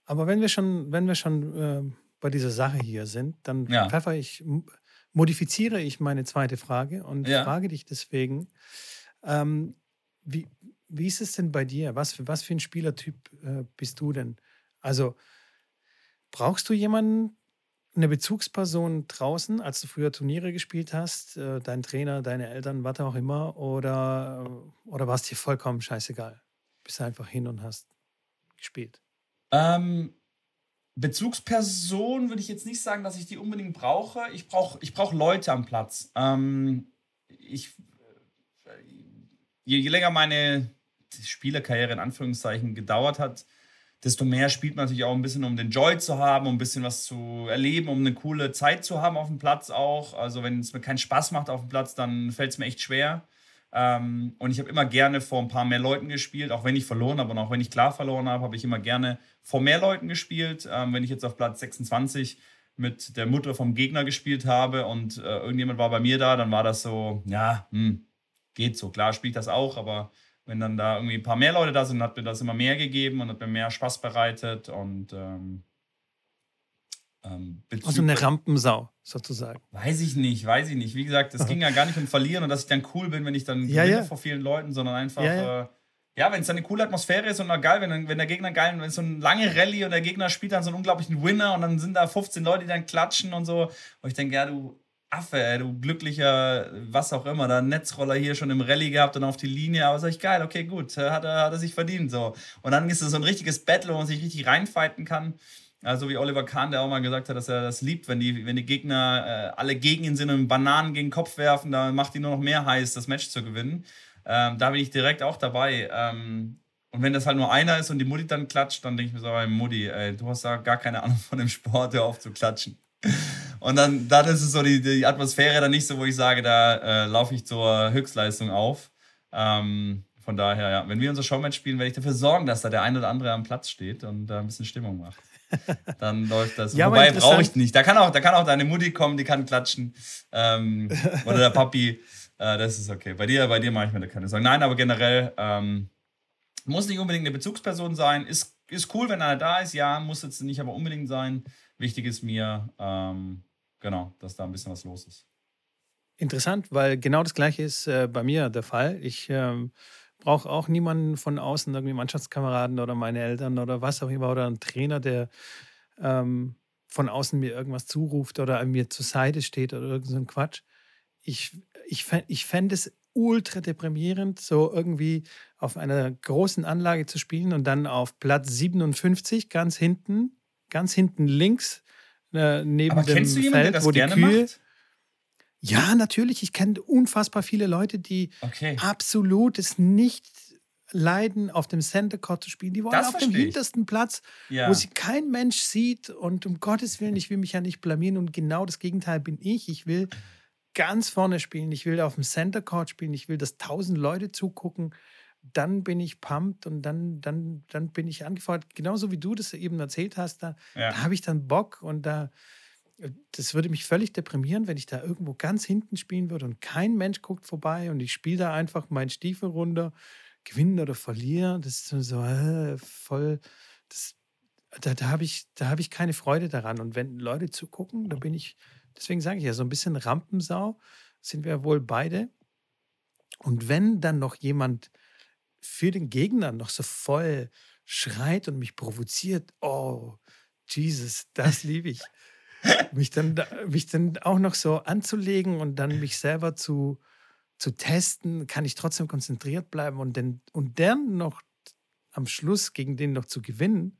Aber wenn wir schon, wenn wir schon äh, bei dieser Sache hier sind, dann ja. pfeffer ich, modifiziere ich meine zweite Frage und ja. frage dich deswegen, ähm, wie, wie ist es denn bei dir? Was für, was für ein Spielertyp äh, bist du denn? Also Brauchst du jemanden, eine Bezugsperson draußen, als du früher Turniere gespielt hast, äh, dein Trainer, deine Eltern, was auch immer, oder, oder war es dir vollkommen scheißegal? Bist du einfach hin und hast gespielt? Ähm, Bezugsperson würde ich jetzt nicht sagen, dass ich die unbedingt brauche. Ich brauche ich brauch Leute am Platz. Ähm, ich, je, je länger meine Spielerkarriere in Anführungszeichen gedauert hat, desto mehr spielt man natürlich auch ein bisschen, um den Joy zu haben, um ein bisschen was zu erleben, um eine coole Zeit zu haben auf dem Platz auch. Also wenn es mir keinen Spaß macht auf dem Platz, dann fällt es mir echt schwer. Ähm, und ich habe immer gerne vor ein paar mehr Leuten gespielt, auch wenn ich verloren habe und auch wenn ich klar verloren habe, habe ich immer gerne vor mehr Leuten gespielt. Ähm, wenn ich jetzt auf Platz 26 mit der Mutter vom Gegner gespielt habe und äh, irgendjemand war bei mir da, dann war das so, ja, hm, geht so. Klar spiele ich das auch, aber wenn dann da irgendwie ein paar mehr Leute da sind, hat mir das immer mehr gegeben und hat mir mehr Spaß bereitet und ähm, ähm, also eine Rampensau sozusagen. Weiß ich nicht, weiß ich nicht. Wie gesagt, es ging ja gar nicht um Verlieren und dass ich dann cool bin, wenn ich dann ja, gewinne ja. vor vielen Leuten, sondern einfach, ja, ja. Äh, ja wenn es dann eine coole Atmosphäre ist und geil, wenn, wenn der Gegner geil, wenn es so eine lange Rallye und der Gegner spielt dann so einen unglaublichen Winner und dann sind da 15 Leute, die dann klatschen und so. Und ich denke, ja, du Affe, ey, du glücklicher, was auch immer, da Netzroller hier schon im Rallye gehabt und auf die Linie, aber sag ich, geil, okay, gut, hat er, hat er sich verdient, so. Und dann ist es so ein richtiges Battle, wo man sich richtig reinfighten kann. Also wie Oliver Kahn, der auch mal gesagt hat, dass er das liebt, wenn die, wenn die Gegner äh, alle gegen ihn sind und Bananen gegen den Kopf werfen, da macht ihn nur noch mehr heiß, das Match zu gewinnen. Ähm, da bin ich direkt auch dabei. Ähm, und wenn das halt nur einer ist und die Mutti dann klatscht, dann denke ich mir so, Mutti, ey, du hast da gar keine Ahnung von dem Sport, hör auf zu klatschen. Und dann, dann ist es so die, die Atmosphäre dann nicht so, wo ich sage, da äh, laufe ich zur Höchstleistung auf. Ähm, von daher, ja, wenn wir unser Showmatch spielen, werde ich dafür sorgen, dass da der ein oder andere am Platz steht und da ein bisschen Stimmung macht. Dann läuft das. ja, Wobei brauche ich nicht. Da kann, auch, da kann auch deine Mutti kommen, die kann klatschen. Ähm, oder der Papi. Äh, das ist okay. Bei dir, bei dir mache ich mir da keine Sorgen. Nein, aber generell ähm, muss nicht unbedingt eine Bezugsperson sein. Ist, ist cool, wenn einer da ist. Ja, muss jetzt nicht aber unbedingt sein. Wichtig ist mir, ähm, genau, dass da ein bisschen was los ist. Interessant, weil genau das Gleiche ist äh, bei mir der Fall. Ich ähm, brauche auch niemanden von außen, irgendwie Mannschaftskameraden oder meine Eltern oder was auch immer oder einen Trainer, der ähm, von außen mir irgendwas zuruft oder mir zur Seite steht oder irgend so Quatsch. Ich, ich, ich fände es ultra deprimierend, so irgendwie auf einer großen Anlage zu spielen und dann auf Platz 57 ganz hinten, ganz hinten links äh, neben Aber dem jemanden, Feld, wo die Kühe. Macht? Ja, natürlich. Ich kenne unfassbar viele Leute, die okay. absolut es nicht leiden, auf dem Center Court zu spielen. Die wollen das auf dem hintersten Platz, ja. wo sie kein Mensch sieht. Und um Gottes Willen, ich will mich ja nicht blamieren. Und genau das Gegenteil bin ich. Ich will ganz vorne spielen. Ich will auf dem Center Court spielen. Ich will, dass tausend Leute zugucken. Dann bin ich pumped und dann, dann, dann bin ich angefordert. Genauso wie du das eben erzählt hast, da, ja. da habe ich dann Bock und da das würde mich völlig deprimieren, wenn ich da irgendwo ganz hinten spielen würde und kein Mensch guckt vorbei und ich spiele da einfach meinen Stiefel runter, gewinne oder verliere, das ist so äh, voll, das, da, da habe ich, hab ich keine Freude daran. Und wenn Leute zugucken, da bin ich, deswegen sage ich ja, so ein bisschen Rampensau sind wir wohl beide. Und wenn dann noch jemand für den Gegner noch so voll schreit und mich provoziert, oh, Jesus, das liebe ich. mich, dann, mich dann auch noch so anzulegen und dann mich selber zu, zu testen, kann ich trotzdem konzentriert bleiben und, den, und dann noch am Schluss gegen den noch zu gewinnen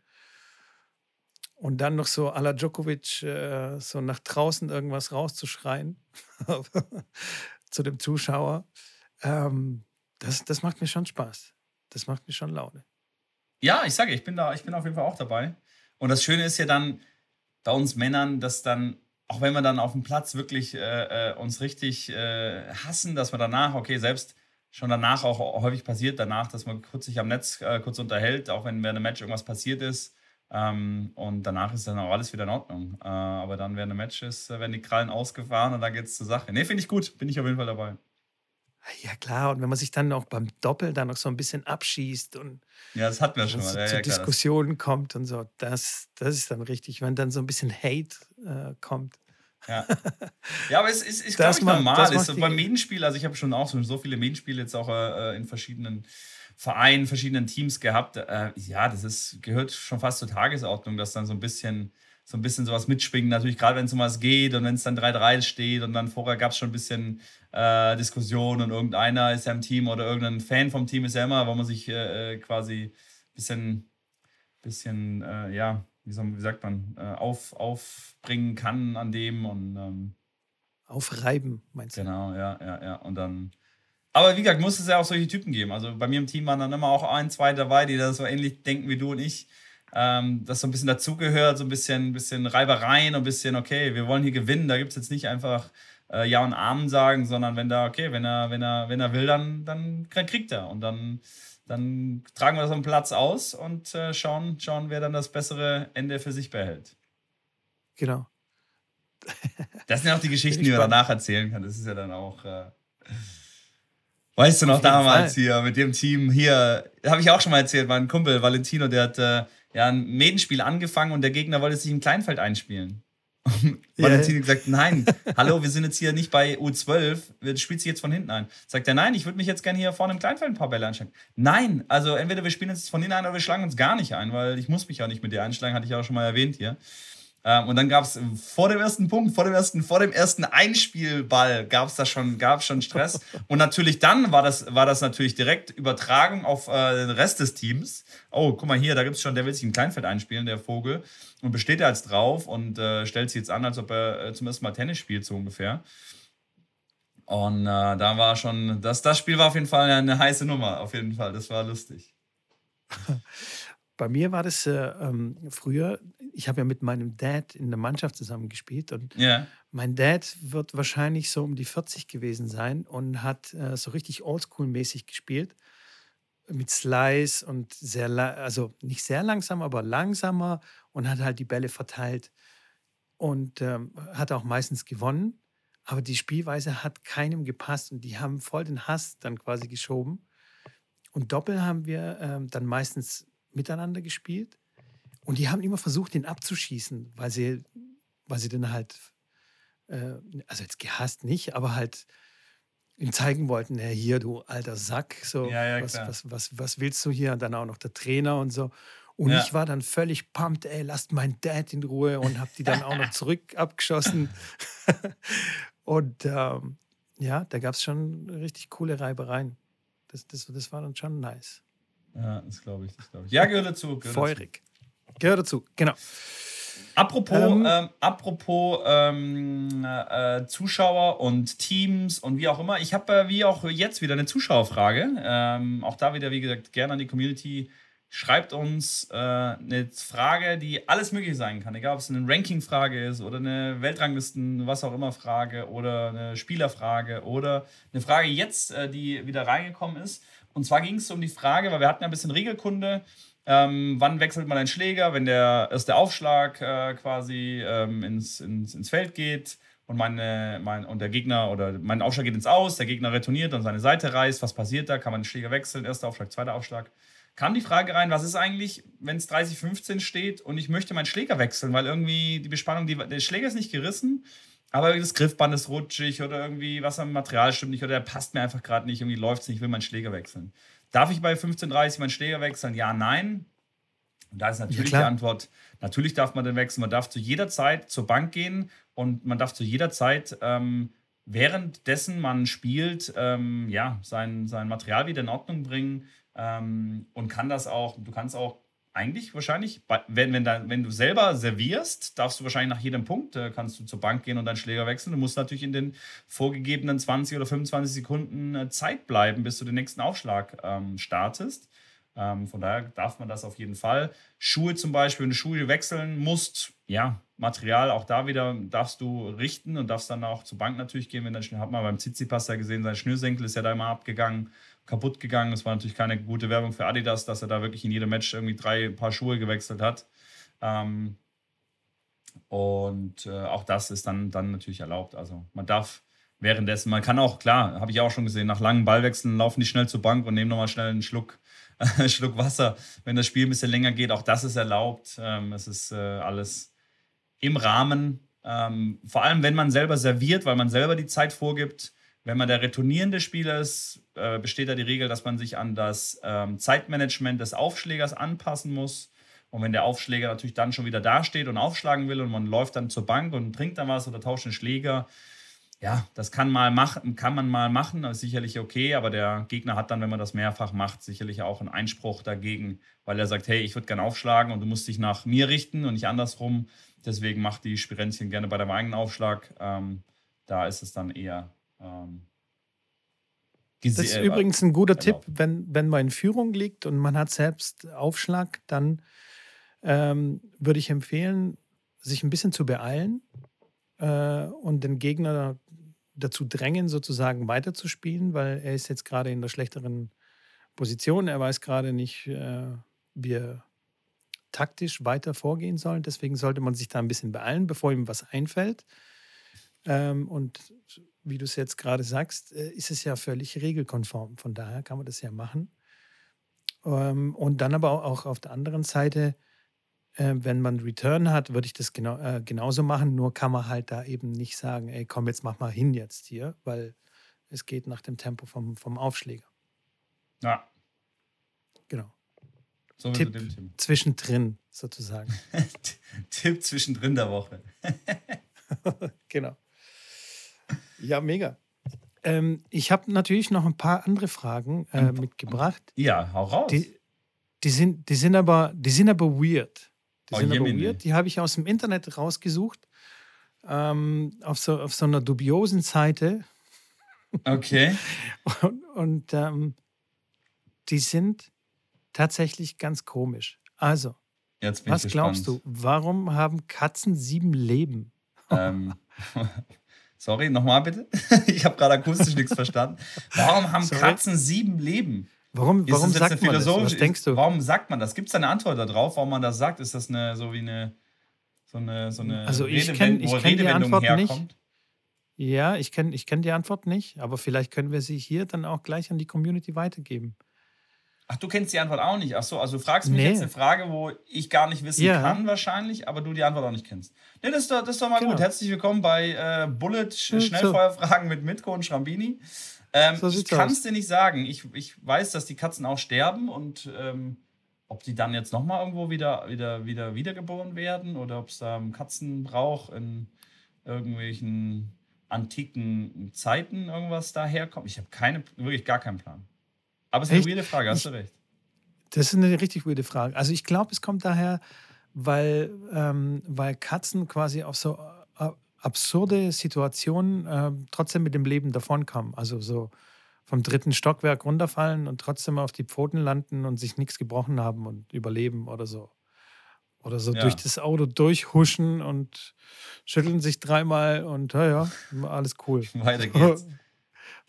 und dann noch so à la Djokovic äh, so nach draußen irgendwas rauszuschreien zu dem Zuschauer, ähm, das, das macht mir schon Spaß. Das macht mir schon Laune. Ja, ich sage, ich bin da, ich bin auf jeden Fall auch dabei. Und das Schöne ist ja dann bei uns Männern, dass dann, auch wenn wir dann auf dem Platz wirklich äh, äh, uns richtig äh, hassen, dass wir danach, okay, selbst schon danach auch häufig passiert, danach, dass man kurz sich am Netz äh, kurz unterhält, auch wenn während einem Match irgendwas passiert ist. Ähm, und danach ist dann auch alles wieder in Ordnung. Äh, aber dann während einem Match ist, äh, werden die Krallen ausgefahren und dann geht es zur Sache. Nee, finde ich gut, bin ich auf jeden Fall dabei. Ja, klar. Und wenn man sich dann auch beim Doppel dann noch so ein bisschen abschießt und ja, das hatten wir schon mal. Ja, zu ja, Diskussionen kommt und so, das, das ist dann richtig, wenn dann so ein bisschen Hate äh, kommt. Ja. ja, aber es ist, ist glaube ich, normal. Ist so beim Medienspiel, also ich habe schon auch so, so viele Medienspiele jetzt auch äh, in verschiedenen Vereinen, verschiedenen Teams gehabt. Äh, ja, das ist, gehört schon fast zur Tagesordnung, dass dann so ein bisschen so ein bisschen sowas mitschwingen. Natürlich, gerade wenn es um was geht und wenn es dann 3-3 steht und dann vorher gab es schon ein bisschen äh, Diskussion und irgendeiner ist ja im Team oder irgendein Fan vom Team ist ja immer, wo man sich äh, äh quasi ein bisschen, bisschen äh, ja, wie, soll, wie, sagt man, äh, auf, aufbringen kann an dem und ähm, aufreiben, meinst du? Genau, ja, ja, ja. Und dann. Aber wie gesagt, muss es ja auch solche Typen geben. Also bei mir im Team waren dann immer auch ein, zwei dabei, die da so ähnlich denken wie du und ich ähm, das so ein bisschen dazugehört, so ein bisschen, bisschen Reibereien und ein bisschen, okay, wir wollen hier gewinnen. Da gibt es jetzt nicht einfach äh, Ja und Amen sagen, sondern wenn da, okay, wenn er, wenn er, wenn er will, dann, dann kriegt er. Und dann, dann tragen wir das am Platz aus und äh, schauen, schauen, wer dann das bessere Ende für sich behält. Genau. das sind ja auch die Geschichten, die man danach erzählen kann. Das ist ja dann auch. Äh, Weißt du noch damals Fall. hier mit dem Team hier, habe ich auch schon mal erzählt, mein Kumpel Valentino, der hat äh, ja, ein Medenspiel angefangen und der Gegner wollte sich im Kleinfeld einspielen. Valentin yeah. gesagt, nein, hallo, wir sind jetzt hier nicht bei U12, wir spielen sich jetzt von hinten ein. Sagt er, nein, ich würde mich jetzt gerne hier vorne im Kleinfeld ein paar Bälle einschlagen. Nein, also entweder wir spielen jetzt von hinten ein oder wir schlagen uns gar nicht ein, weil ich muss mich ja nicht mit dir einschlagen, hatte ich auch schon mal erwähnt hier. Ähm, und dann gab es vor dem ersten Punkt, vor dem ersten, vor dem ersten Einspielball gab es da schon, gab's schon Stress. Und natürlich dann war das, war das natürlich direkt Übertragung auf äh, den Rest des Teams. Oh, guck mal hier, da gibt es schon, der will sich im Kleinfeld einspielen, der Vogel. Und besteht er jetzt drauf und äh, stellt sich jetzt an, als ob er äh, zum ersten Mal Tennis spielt, so ungefähr. Und äh, da war schon, das, das Spiel war auf jeden Fall eine heiße Nummer, auf jeden Fall. Das war lustig. Bei mir war das äh, ähm, früher, ich habe ja mit meinem Dad in der Mannschaft zusammengespielt und yeah. mein Dad wird wahrscheinlich so um die 40 gewesen sein und hat äh, so richtig oldschool-mäßig gespielt mit Slice und sehr, also nicht sehr langsam, aber langsamer und hat halt die Bälle verteilt und ähm, hat auch meistens gewonnen. Aber die Spielweise hat keinem gepasst und die haben voll den Hass dann quasi geschoben. Und Doppel haben wir ähm, dann meistens miteinander gespielt. Und die haben immer versucht, den abzuschießen, weil sie, weil sie den halt, äh, also jetzt gehasst nicht, aber halt ihm zeigen wollten, ja, hier, du alter Sack, so, ja, ja, was, was, was, was, willst du hier? Und dann auch noch der Trainer und so. Und ich war dann völlig pumped, ey, lasst meinen Dad in Ruhe und hab die dann auch noch zurück abgeschossen. und ähm, ja, da gab es schon richtig coole Reibereien. Das, das, das war dann schon nice. Ja, das glaube ich, das ich. Ja, gehört dazu. Gehört Feurig. Dazu. Gehört dazu, genau. Apropos, ähm, ähm, apropos ähm, äh, Zuschauer und Teams und wie auch immer, ich habe äh, wie auch jetzt wieder eine Zuschauerfrage. Ähm, auch da wieder, wie gesagt, gerne an die Community. Schreibt uns äh, eine Frage, die alles möglich sein kann. Egal, ob es eine Ranking-Frage ist oder eine Weltranglisten, was auch immer Frage oder eine Spielerfrage oder eine Frage jetzt, äh, die wieder reingekommen ist. Und zwar ging es um die Frage, weil wir hatten ja ein bisschen Regelkunde. Ähm, wann wechselt man einen Schläger, wenn der erste Aufschlag äh, quasi ähm, ins, ins, ins Feld geht? und, meine, mein, und der Gegner oder mein Aufschlag geht ins Aus, der Gegner retourniert und seine Seite reißt. Was passiert da? Kann man den Schläger wechseln? Erster Aufschlag, zweiter Aufschlag. Kam die Frage rein, was ist eigentlich, wenn es 30-15 steht und ich möchte meinen Schläger wechseln, weil irgendwie die Bespannung, die, der Schläger ist nicht gerissen, aber das Griffband ist rutschig oder irgendwie was am Material stimmt nicht oder der passt mir einfach gerade nicht, irgendwie läuft es nicht, ich will meinen Schläger wechseln. Darf ich bei 15.30 meinen Schläger wechseln? Ja, nein. Und da ist natürlich ja, die Antwort, natürlich darf man den wechseln. Man darf zu jeder Zeit zur Bank gehen und man darf zu jeder Zeit, ähm, währenddessen man spielt, ähm, ja, sein, sein Material wieder in Ordnung bringen ähm, und kann das auch, du kannst auch eigentlich wahrscheinlich, wenn, wenn, da, wenn du selber servierst, darfst du wahrscheinlich nach jedem Punkt, äh, kannst du zur Bank gehen und deinen Schläger wechseln. Du musst natürlich in den vorgegebenen 20 oder 25 Sekunden äh, Zeit bleiben, bis du den nächsten Aufschlag ähm, startest. Ähm, von daher darf man das auf jeden Fall. Schuhe zum Beispiel, wenn du Schuhe wechseln musst, ja, Material auch da wieder darfst du richten und darfst dann auch zur Bank natürlich gehen, wenn dann hat man beim Tsitsipas ja gesehen, sein Schnürsenkel ist ja da immer abgegangen kaputt gegangen. Es war natürlich keine gute Werbung für Adidas, dass er da wirklich in jedem Match irgendwie drei Paar Schuhe gewechselt hat. Ähm, und äh, auch das ist dann, dann natürlich erlaubt. Also man darf währenddessen, man kann auch, klar, habe ich auch schon gesehen, nach langen Ballwechseln laufen die schnell zur Bank und nehmen nochmal schnell einen Schluck, Schluck Wasser, wenn das Spiel ein bisschen länger geht. Auch das ist erlaubt. Ähm, es ist äh, alles im Rahmen. Ähm, vor allem, wenn man selber serviert, weil man selber die Zeit vorgibt. Wenn man der retournierende Spieler ist, äh, besteht da die Regel, dass man sich an das ähm, Zeitmanagement des Aufschlägers anpassen muss. Und wenn der Aufschläger natürlich dann schon wieder dasteht und aufschlagen will und man läuft dann zur Bank und trinkt dann was oder tauscht den Schläger, ja, das kann, mal machen, kann man mal machen, das ist sicherlich okay, aber der Gegner hat dann, wenn man das mehrfach macht, sicherlich auch einen Einspruch dagegen, weil er sagt, hey, ich würde gerne aufschlagen und du musst dich nach mir richten und nicht andersrum. Deswegen macht die Spirenzchen gerne bei deinem eigenen Aufschlag. Ähm, da ist es dann eher ähm, das ist äh, übrigens ein guter genau. Tipp, wenn, wenn man in Führung liegt und man hat selbst Aufschlag, dann ähm, würde ich empfehlen, sich ein bisschen zu beeilen äh, und den Gegner dazu drängen, sozusagen weiterzuspielen, weil er ist jetzt gerade in der schlechteren Position. Er weiß gerade nicht, äh, wie er taktisch weiter vorgehen soll. Deswegen sollte man sich da ein bisschen beeilen, bevor ihm was einfällt. Ähm, und wie du es jetzt gerade sagst, äh, ist es ja völlig regelkonform. Von daher kann man das ja machen. Ähm, und dann aber auch auf der anderen Seite, äh, wenn man Return hat, würde ich das genau, äh, genauso machen. Nur kann man halt da eben nicht sagen, ey, komm, jetzt mach mal hin jetzt hier, weil es geht nach dem Tempo vom, vom Aufschläger. Ja. Genau. So Tipp zwischendrin sozusagen. Tipp zwischendrin der Woche. genau. Ja, mega. Ähm, ich habe natürlich noch ein paar andere Fragen äh, mitgebracht. Ja, hau raus. Die, die, sind, die, sind, aber, die sind aber weird. Die oh, sind aber weird. Die habe ich aus dem Internet rausgesucht. Ähm, auf, so, auf so einer dubiosen Seite. Okay. und, und ähm, die sind tatsächlich ganz komisch. Also, was glaubst du, warum haben Katzen sieben Leben? Ähm, Sorry, nochmal bitte. ich habe gerade akustisch nichts verstanden. Warum haben Sorry? Katzen sieben Leben? Warum, warum sagt man das? Was denkst du? Warum sagt man das? Gibt es da eine Antwort darauf, warum man das sagt? Ist das eine, so wie eine, so eine, so eine also ich kenn, ich kenn die Antwort herkommt? Nicht. Ja, ich kenne ich kenn die Antwort nicht, aber vielleicht können wir sie hier dann auch gleich an die Community weitergeben. Ach, du kennst die Antwort auch nicht. Ach so, also du fragst mich nee. jetzt eine Frage, wo ich gar nicht wissen ja. kann, wahrscheinlich, aber du die Antwort auch nicht kennst. Nee, das ist doch, das ist doch mal genau. gut. Herzlich willkommen bei äh, Bullet Schnellfeuerfragen mit Mitko und Schrambini. Ähm, so ich kann es dir nicht sagen. Ich, ich weiß, dass die Katzen auch sterben und ähm, ob die dann jetzt nochmal irgendwo wieder, wieder, wieder wiedergeboren werden oder ob es da einen Katzenbrauch in irgendwelchen antiken Zeiten irgendwas daherkommt. Ich habe keine, wirklich gar keinen Plan. Aber es ist eine weirde Frage, hast du recht. Das ist eine richtig weirde Frage. Also ich glaube, es kommt daher, weil, ähm, weil Katzen quasi auf so äh, absurde Situationen äh, trotzdem mit dem Leben davonkommen. Also so vom dritten Stockwerk runterfallen und trotzdem auf die Pfoten landen und sich nichts gebrochen haben und überleben oder so. Oder so ja. durch das Auto durchhuschen und schütteln sich dreimal und ja, ja, alles cool. Weiter geht's.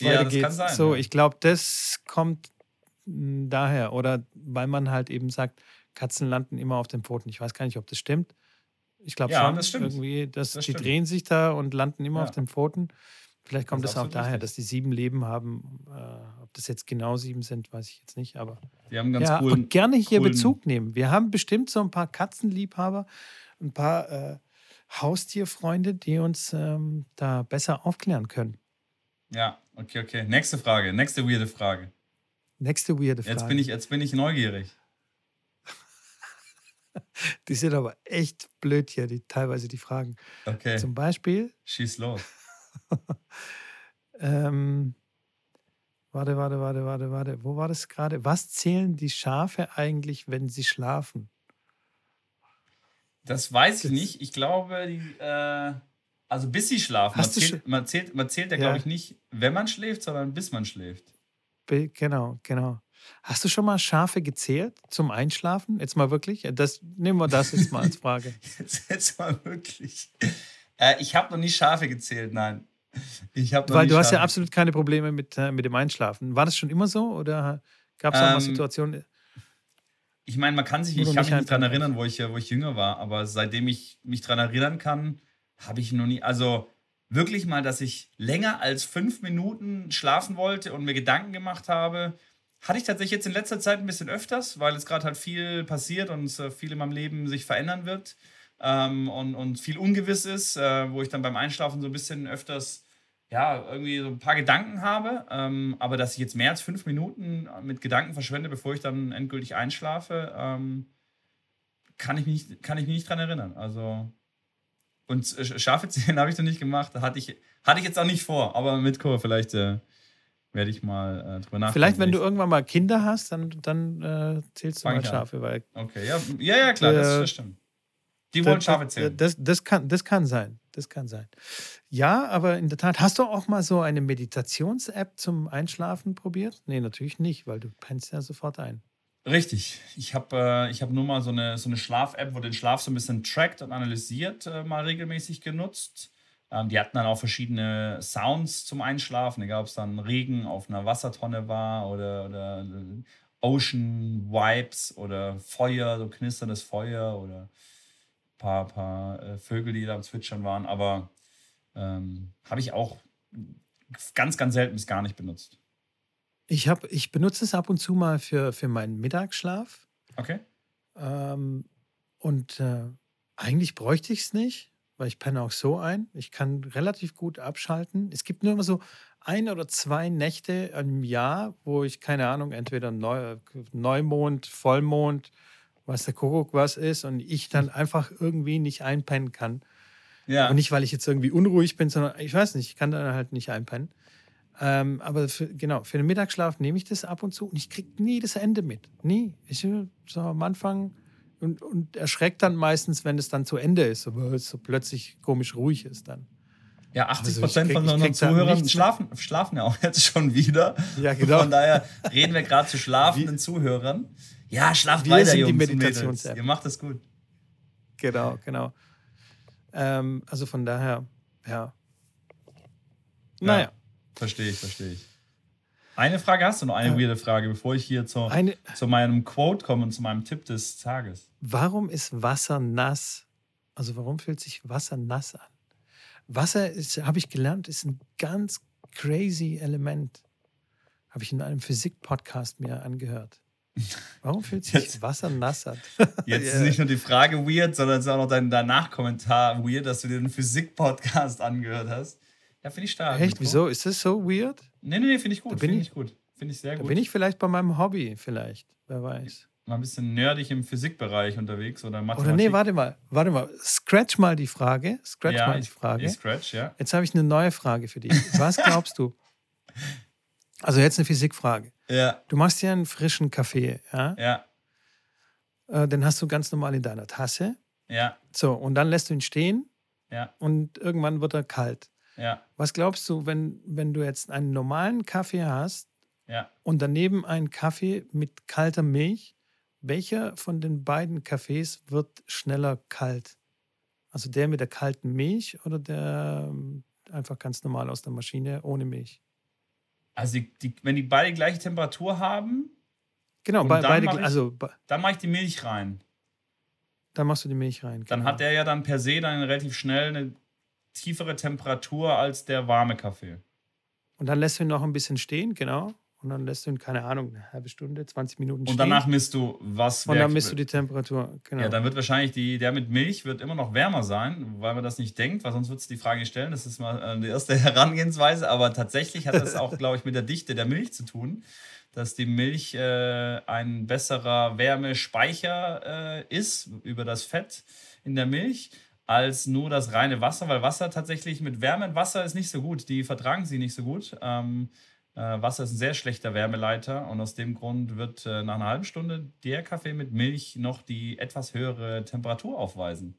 Weiter ja, das sein. So, ja. ich glaube, das kommt daher. Oder weil man halt eben sagt, Katzen landen immer auf den Pfoten. Ich weiß gar nicht, ob das stimmt. Ich glaube Ja, schon. das stimmt. Irgendwie, dass Das die stimmt. drehen sich da und landen immer auf den Pfoten. Vielleicht kommt Das es ist auch daher, richtig. dass die sieben Leben haben. Äh, ob das jetzt genau sieben sind, weiß ich jetzt nicht. Aber Die haben ganz ja, coolen. und gerne hier coolen- Bezug nehmen. Wir haben bestimmt so ein paar Katzenliebhaber, ein paar äh, Haustierfreunde, die uns ähm, da besser aufklären können. Ja, okay, okay. Nächste Frage, nächste weirde Frage. Nächste weirde Frage. Jetzt bin ich, jetzt bin ich neugierig. Die sind aber echt blöd hier, die, teilweise die Fragen. Okay, Zum Beispiel, schieß los. ähm, warte, warte, warte, warte, warte, wo war das gerade? Was zählen die Schafe eigentlich, wenn sie schlafen? Das weiß ich nicht. Ich glaube, die, äh, also bis sie schlafen. Man zählt, man zählt, man zählt ja, Ja. glaube ich, nicht, wenn man schläft, sondern bis man schläft. Genau, genau. Hast du schon mal Schafe gezählt zum Einschlafen? Jetzt mal wirklich? Das, nehmen wir das jetzt mal als Frage. Jetzt, jetzt mal wirklich. Äh, ich habe noch nie Schafe gezählt, nein. Ich noch Weil du hast ja Schafe- absolut keine Probleme mit, äh, mit dem Einschlafen. War das schon immer so oder gab es auch mal Ähm, Situationen? Ich meine, man kann sich, ich kann nicht mich nicht daran erinnern, wo ich, wo ich jünger war, aber seitdem ich mich daran erinnern kann, habe ich noch nie, also wirklich mal, dass ich länger als fünf Minuten schlafen wollte und mir Gedanken gemacht habe, hatte ich tatsächlich jetzt in letzter Zeit ein bisschen öfters, weil es gerade halt viel passiert und äh, viel in meinem Leben sich verändern wird ähm, und, und viel ungewiss ist, äh, wo ich dann beim Einschlafen so ein bisschen öfters ja, irgendwie so ein paar Gedanken habe, ähm, aber dass ich jetzt mehr als fünf Minuten mit Gedanken verschwende, bevor ich dann endgültig einschlafe, ähm, kann, ich mich kann ich mich nicht dran erinnern. Also, und Sch- Schafe zählen habe ich noch nicht gemacht, hatte ich, hatte ich jetzt auch nicht vor, aber mit Chor vielleicht äh, werde ich mal äh, drüber nachdenken. Vielleicht, wenn du irgendwann mal Kinder hast, dann, dann äh, zählst du Fang mal. Schafe. Weil Okay, ja, ja, ja klar, das, Äh, das stimmt. Die wollen Schafe zählen. Das, das, kann, das kann sein. Das kann sein. Ja, aber in der Tat, hast du auch mal so eine Meditations-App zum Einschlafen probiert? Nee, natürlich nicht, weil du pennst ja sofort ein. Richtig. Ich habe äh, hab nur mal so eine, so eine Schlaf-App, wo den Schlaf so ein bisschen trackt und analysiert, äh, mal regelmäßig genutzt. Ähm, die hatten dann auch verschiedene Sounds zum Einschlafen. Da gab es dann Regen auf einer Wassertonne war oder, oder äh, Ocean Vibes oder Feuer, so knisterndes Feuer oder ein paar, paar äh, Vögel, die da am Zwitschern waren. Aber ähm, habe ich auch ganz, ganz selten bis gar nicht benutzt. Ich, hab, ich benutze es ab und zu mal für, für meinen Mittagsschlaf. Okay? Ähm, und äh, eigentlich bräuchte ich es nicht, weil ich penne auch so ein. Ich kann relativ gut abschalten. Es gibt nur immer so ein oder zwei Nächte im Jahr, wo ich, keine Ahnung, entweder Neu Neumond, Vollmond, was der Kuckuck was ist, und ich dann einfach irgendwie nicht einpennen kann. Ja. Aber nicht, weil ich jetzt irgendwie unruhig bin, sondern ich weiß nicht, ich kann dann halt nicht einpennen. Ähm, aber für, genau, für den Mittagsschlaf nehme ich das ab und zu und ich kriege nie das Ende mit. Nie. Ich äh, so am Anfang und, und erschreckt dann meistens, wenn es dann zu Ende ist, aber es so plötzlich komisch ruhig ist dann. Ja, 80 Also Prozent krieg- von unseren da Zuhörern schlafen, schlafen ja auch jetzt schon wieder. Ja, genau. Von daher reden wir gerade zu schlafenden Zuhörern. Ja, schlaft Wir weiter, sind die Jungs und Mädels. Meditations-App. Ihr macht das gut. Genau, genau. Ähm, also von daher, ja. Naja, Verstehe ich, verstehe ich. Eine Frage hast du noch, eine Äh, weirde Frage, bevor ich hier zu, eine, zu meinem Quote komme und zu meinem Tipp des Tages. warum ist Wasser nass? Also warum fühlt sich Wasser nass an? Wasser ist, habe ich gelernt, ist ein ganz crazy Element. Habe ich in einem Physik-Podcast mir angehört. Warum fühlt sich Jetzt- Wasser nass an? Jetzt Ja. ist nicht nur die Frage weird, sondern es ist auch noch dein, Nachkommentar weird, dass du dir den Physik-Podcast angehört hast. Ja, finde ich stark. Echt? Wieso? Ist das so weird? Nee, nee, nee, finde ich gut. Da Finde ich- ich gut. Finde ich sehr Da gut. bin ich vielleicht bei meinem Hobby, vielleicht. Wer weiß. mal ein bisschen nerdig im Physikbereich unterwegs oder Mathematik. Oder nee, warte mal, warte mal. Scratch mal die Frage. Scratch ja, mal die ich, Frage. Ich scratch, ja. Jetzt habe ich eine neue Frage für dich. Was glaubst du? Also jetzt eine Physikfrage. Ja, Du machst dir einen frischen Kaffee, ja? ja, Äh, Den hast du ganz normal in deiner Tasse. ja, So, und dann lässt du ihn stehen ja, und irgendwann wird er kalt. Ja, Was glaubst du, wenn, wenn du jetzt einen normalen Kaffee hast ja. und daneben einen Kaffee mit kalter Milch, welcher von den beiden Kaffees wird schneller kalt? Also der mit der kalten Milch oder der ähm, einfach ganz normal aus der Maschine ohne Milch? Also, die, die, wenn die beide gleiche Temperatur haben, Genau, be dann beide, mach ich- also dann mache ich die Milch rein. Dann machst du die Milch rein. Dann genau. hat der ja dann per se dann relativ schnell eine tiefere Temperatur als der warme Kaffee. Und dann lässt du ihn noch ein bisschen stehen, genau. Und dann lässt du ihn, keine Ahnung, eine halbe Stunde, 20 Minuten stehen. Und danach misst du, was Und dann misst du die Temperatur, genau. Ja, dann wird wahrscheinlich die, der mit Milch wird immer noch wärmer sein, weil man das nicht denkt, weil sonst wird es die Frage stellen. Das ist mal äh, die erste Herangehensweise. Aber tatsächlich hat das auch, glaube ich, mit der Dichte der Milch zu tun, dass die Milch äh, ein besserer Wärmespeicher äh, ist über das Fett in der Milch als nur das reine Wasser, weil Wasser tatsächlich mit Wärme und Wasser ist nicht so gut. Die vertragen sie nicht so gut. Ähm, äh, Wasser ist ein sehr schlechter Wärmeleiter und aus dem Grund wird äh, nach einer halben Stunde der Kaffee mit Milch noch die etwas höhere Temperatur aufweisen.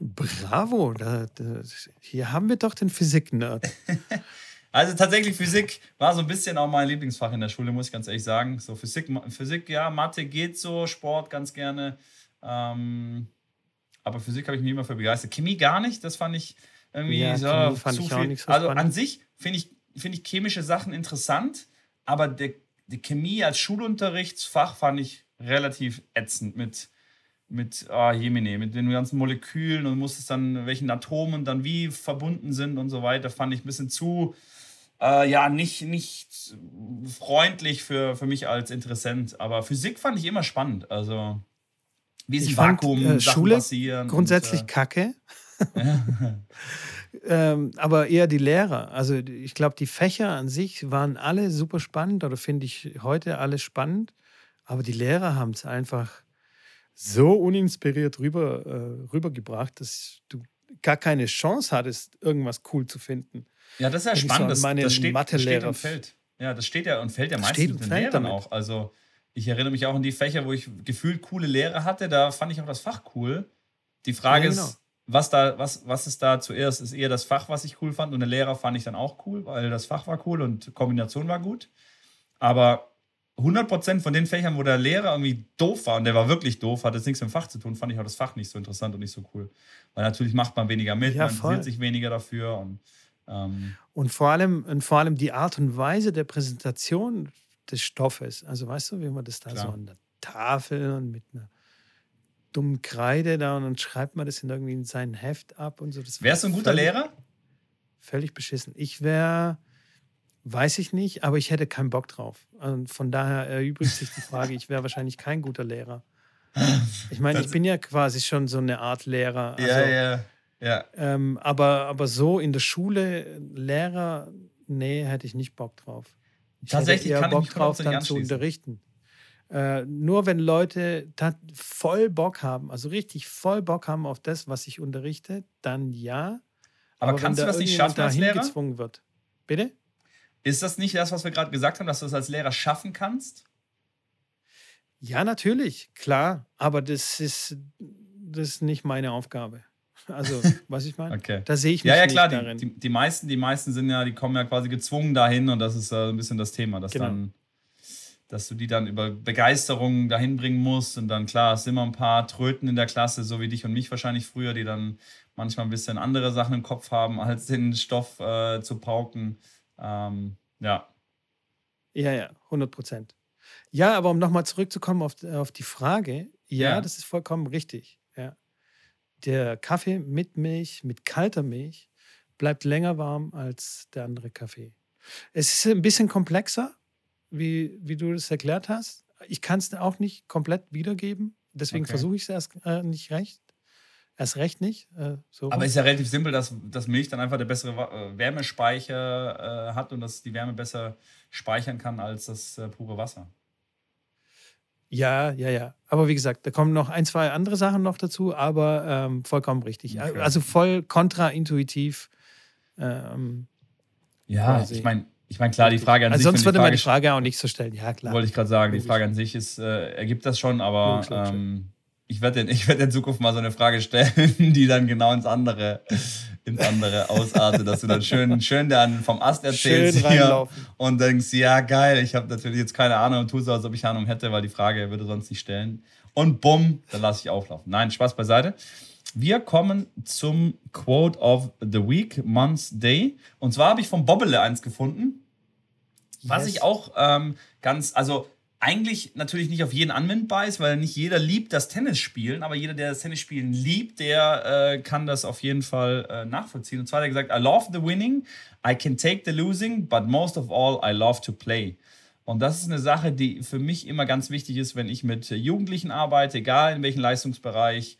Bravo, da, da, hier haben wir doch den Physik-Nerd. also tatsächlich Physik war so ein bisschen auch mein Lieblingsfach in der Schule, muss ich ganz ehrlich sagen. So Physik, Physik ja, Mathe geht so, Sport ganz gerne. Ähm, aber Physik habe ich mich immer für begeistert. Chemie gar nicht, das fand ich irgendwie ja, so fand zu ich viel. So also an sich finde ich finde ich chemische Sachen interessant, aber der, die Chemie als Schulunterrichtsfach fand ich relativ ätzend mit, mit oh, Jemine, mit den ganzen Molekülen und musstest dann, welchen Atomen dann wie verbunden sind und so weiter, fand ich ein bisschen zu, äh, ja, nicht, nicht freundlich für, für mich als Interessent. Aber Physik fand ich immer spannend. Also, wie im Vakuum fand, äh, Schule passieren. Grundsätzlich und, äh, kacke. ähm, aber eher die Lehrer. Also ich glaube, die Fächer an sich waren alle super spannend oder finde ich heute alle spannend. Aber die Lehrer haben es einfach so uninspiriert rüber, äh, rübergebracht, dass du gar keine Chance hattest, irgendwas cool zu finden. Ja, das ist ja spannend. das, das, steht, das steht und fällt. Ja, das steht ja und fällt ja meistens mit den Lehrern damit. auch. Also ich erinnere mich auch an die Fächer, wo ich gefühlt coole Lehrer hatte. Da fand ich auch das Fach cool. Die Frage ja, genau. ist, was, da, was, was ist da zuerst? Ist eher das Fach, was ich cool fand und der Lehrer fand ich dann auch cool, weil das Fach war cool und Kombination war gut. Aber 100% von den Fächern, wo der Lehrer irgendwie doof war und der war wirklich doof, hat jetzt nichts mit dem Fach zu tun, fand ich auch das Fach nicht so interessant und nicht so cool. Weil natürlich macht man weniger mit, ja, man interessiert sich weniger dafür. Und, ähm und, vor allem, und vor allem die Art und Weise der Präsentation des Stoffes. Also weißt du, wie man das da Klar. so an der Tafel und mit einer dummen Kreide da und dann schreibt man das in irgendwie in sein Heft ab und so. Wärst du ein guter völlig, Lehrer? Völlig beschissen. Ich wäre, weiß ich nicht, aber ich hätte keinen Bock drauf. Und von daher erübrigt sich die Frage, ich wäre wahrscheinlich kein guter Lehrer. Ich meine, ich bin ja quasi schon so eine Art Lehrer. Also, ja, ja, ja. Ähm, aber, aber so in der Schule, Lehrer, nee, hätte ich nicht Bock drauf. Ich Tatsächlich hätte eher kann Bock ich drauf, dann zu unterrichten. Äh, nur wenn Leute voll Bock haben, also richtig voll Bock haben auf das, was ich unterrichte, dann ja. Aber, Aber kannst du das nicht schaffen als Lehrer? gezwungen wird. Bitte? Ist das nicht das, was wir gerade gesagt haben, dass du das als Lehrer schaffen kannst? Ja, natürlich, klar. Aber das ist, das ist nicht meine Aufgabe. Also, was ich meine? okay. Da sehe ich mich Ja, ja, klar. Die, die, die, meisten, die meisten sind ja, die kommen ja quasi gezwungen dahin und das ist äh, ein bisschen das Thema, dass genau. dann dass du die dann über Begeisterung dahin bringen musst. Und dann, klar, es sind immer ein paar Tröten in der Klasse, so wie dich und mich wahrscheinlich früher, die dann manchmal ein bisschen andere Sachen im Kopf haben, als den Stoff äh, zu pauken. Ähm, ja. Ja, ja, 100 Prozent. Ja, aber um nochmal zurückzukommen auf, auf die Frage, ja, ja, das ist vollkommen richtig. Der Kaffee mit Milch, mit kalter Milch, bleibt länger warm als der andere Kaffee. Es ist ein bisschen komplexer, wie, wie du das erklärt hast. Ich kann es auch nicht komplett wiedergeben. Deswegen okay. versuche ich es erst äh, nicht recht. Erst recht nicht. Äh, so Aber es ist ja relativ simpel, dass, dass Milch dann einfach der bessere äh, Wärmespeicher äh, hat und dass die Wärme besser speichern kann als das äh, pure Wasser. Ja, ja, ja. Aber wie gesagt, da kommen noch ein, zwei andere Sachen noch dazu, aber ähm, vollkommen richtig. Okay. Also voll kontraintuitiv. Ähm, ja, quasi. ich meine, ich meine, klar, die Frage an also sich. Sonst würde man die Frage auch nicht so stellen. Ja, klar. Wollte ich gerade sagen, die Frage an sich ist, äh, ergibt das schon, aber ähm, ich werde in, werd in Zukunft mal so eine Frage stellen, die dann genau ins andere, ins andere ausartet, dass du dann schön, schön dann vom Ast erzählst schön hier und denkst, ja, geil, ich habe natürlich jetzt keine Ahnung und tue so, als ob ich Ahnung hätte, weil die Frage würde sonst nicht stellen. Und bumm, dann lasse ich auflaufen. Nein, Spaß beiseite. Wir kommen zum Quote of the Week, Month's Day. Und zwar habe ich vom Bobbele eins gefunden. Was yes. ich auch ähm, ganz, also eigentlich natürlich nicht auf jeden anwendbar ist, weil nicht jeder liebt das Tennis spielen, aber jeder, der das Tennis spielen liebt, der äh, kann das auf jeden Fall äh, nachvollziehen. Und zwar hat er gesagt, I love the winning, I can take the losing, but most of all, I love to play. Und das ist eine Sache, die für mich immer ganz wichtig ist, wenn ich mit Jugendlichen arbeite, egal in welchem Leistungsbereich.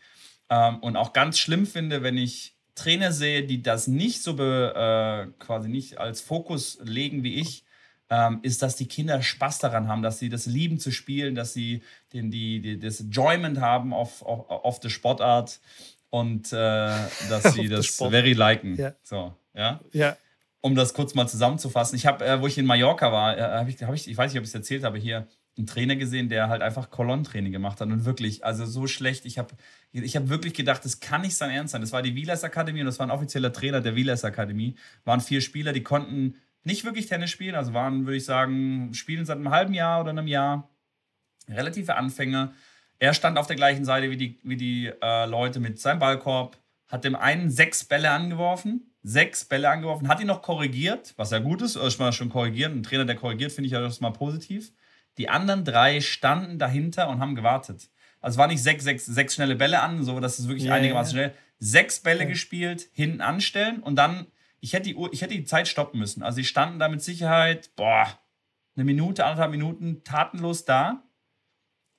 Ähm, und auch ganz schlimm finde, wenn ich Trainer sehe, die das nicht so be, äh, quasi nicht als Fokus legen wie ich, ähm, ist, dass die Kinder Spaß daran haben, dass sie das lieben zu spielen, dass sie den, die, die, das Enjoyment haben auf, auf, auf der Sportart und äh, dass sie das very liken. Ja. So, ja. ja. Um das kurz mal zusammenzufassen. Ich habe, äh, wo ich in Mallorca war, äh, habe ich, hab ich, ich weiß nicht, ob ich es erzählt habe, hier einen Trainer gesehen, der halt einfach Kolonnentraining gemacht hat und wirklich, also so schlecht. Ich habe ich hab wirklich gedacht, das kann nicht sein Ernst sein. Das war die Wielas Akademie und das war ein offizieller Trainer der Wielas Akademie. Waren vier Spieler, die konnten nicht wirklich Tennis spielen, also waren, würde ich sagen, spielen seit einem halben Jahr oder einem Jahr. Relative Anfänger. Er stand auf der gleichen Seite wie die, wie die äh, Leute mit seinem Ballkorb, hat dem einen sechs Bälle angeworfen, sechs Bälle angeworfen, hat ihn noch korrigiert, was ja gut ist, ich mal schon korrigieren. Ein Trainer, der korrigiert, finde ich ja das mal positiv. Die anderen drei standen dahinter und haben gewartet. Also es war nicht sechs, sechs, sechs schnelle Bälle an, so dass es wirklich yeah, einigermaßen yeah. schnell. Sechs Bälle yeah. gespielt, hinten anstellen und dann ich hätte die, Uhr, ich hätte die Zeit stoppen müssen. Also sie standen da mit Sicherheit, boah, eine Minute, anderthalb Minuten tatenlos da.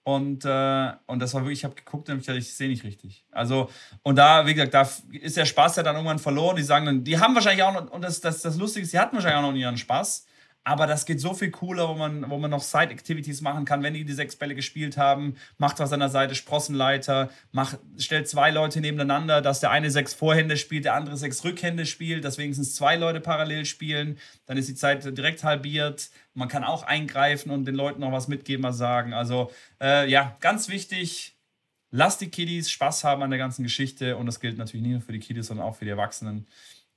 Und, äh, und das war wirklich, ich habe geguckt und ich, ich sehe nicht richtig. Also, und da, wie gesagt, da ist der Spaß ja dann irgendwann verloren. Die sagen dann, die haben wahrscheinlich auch noch, und das, das, das Lustige ist, sie hatten wahrscheinlich auch noch ihren Spaß. Aber das geht so viel cooler, wo man, wo man noch Side-Activities machen kann, wenn die die sechs Bälle gespielt haben. Macht was an der Seite, Sprossenleiter, macht, stellt zwei Leute nebeneinander, dass der eine sechs Vorhände spielt, der andere sechs Rückhände spielt, dass wenigstens zwei Leute parallel spielen. Dann ist die Zeit direkt halbiert. Man kann auch eingreifen und den Leuten noch was mitgeben, was sagen. Also, äh, ja, ganz wichtig. Lasst die Kiddies Spaß haben an der ganzen Geschichte und das gilt natürlich nicht nur für die Kiddies, sondern auch für die Erwachsenen.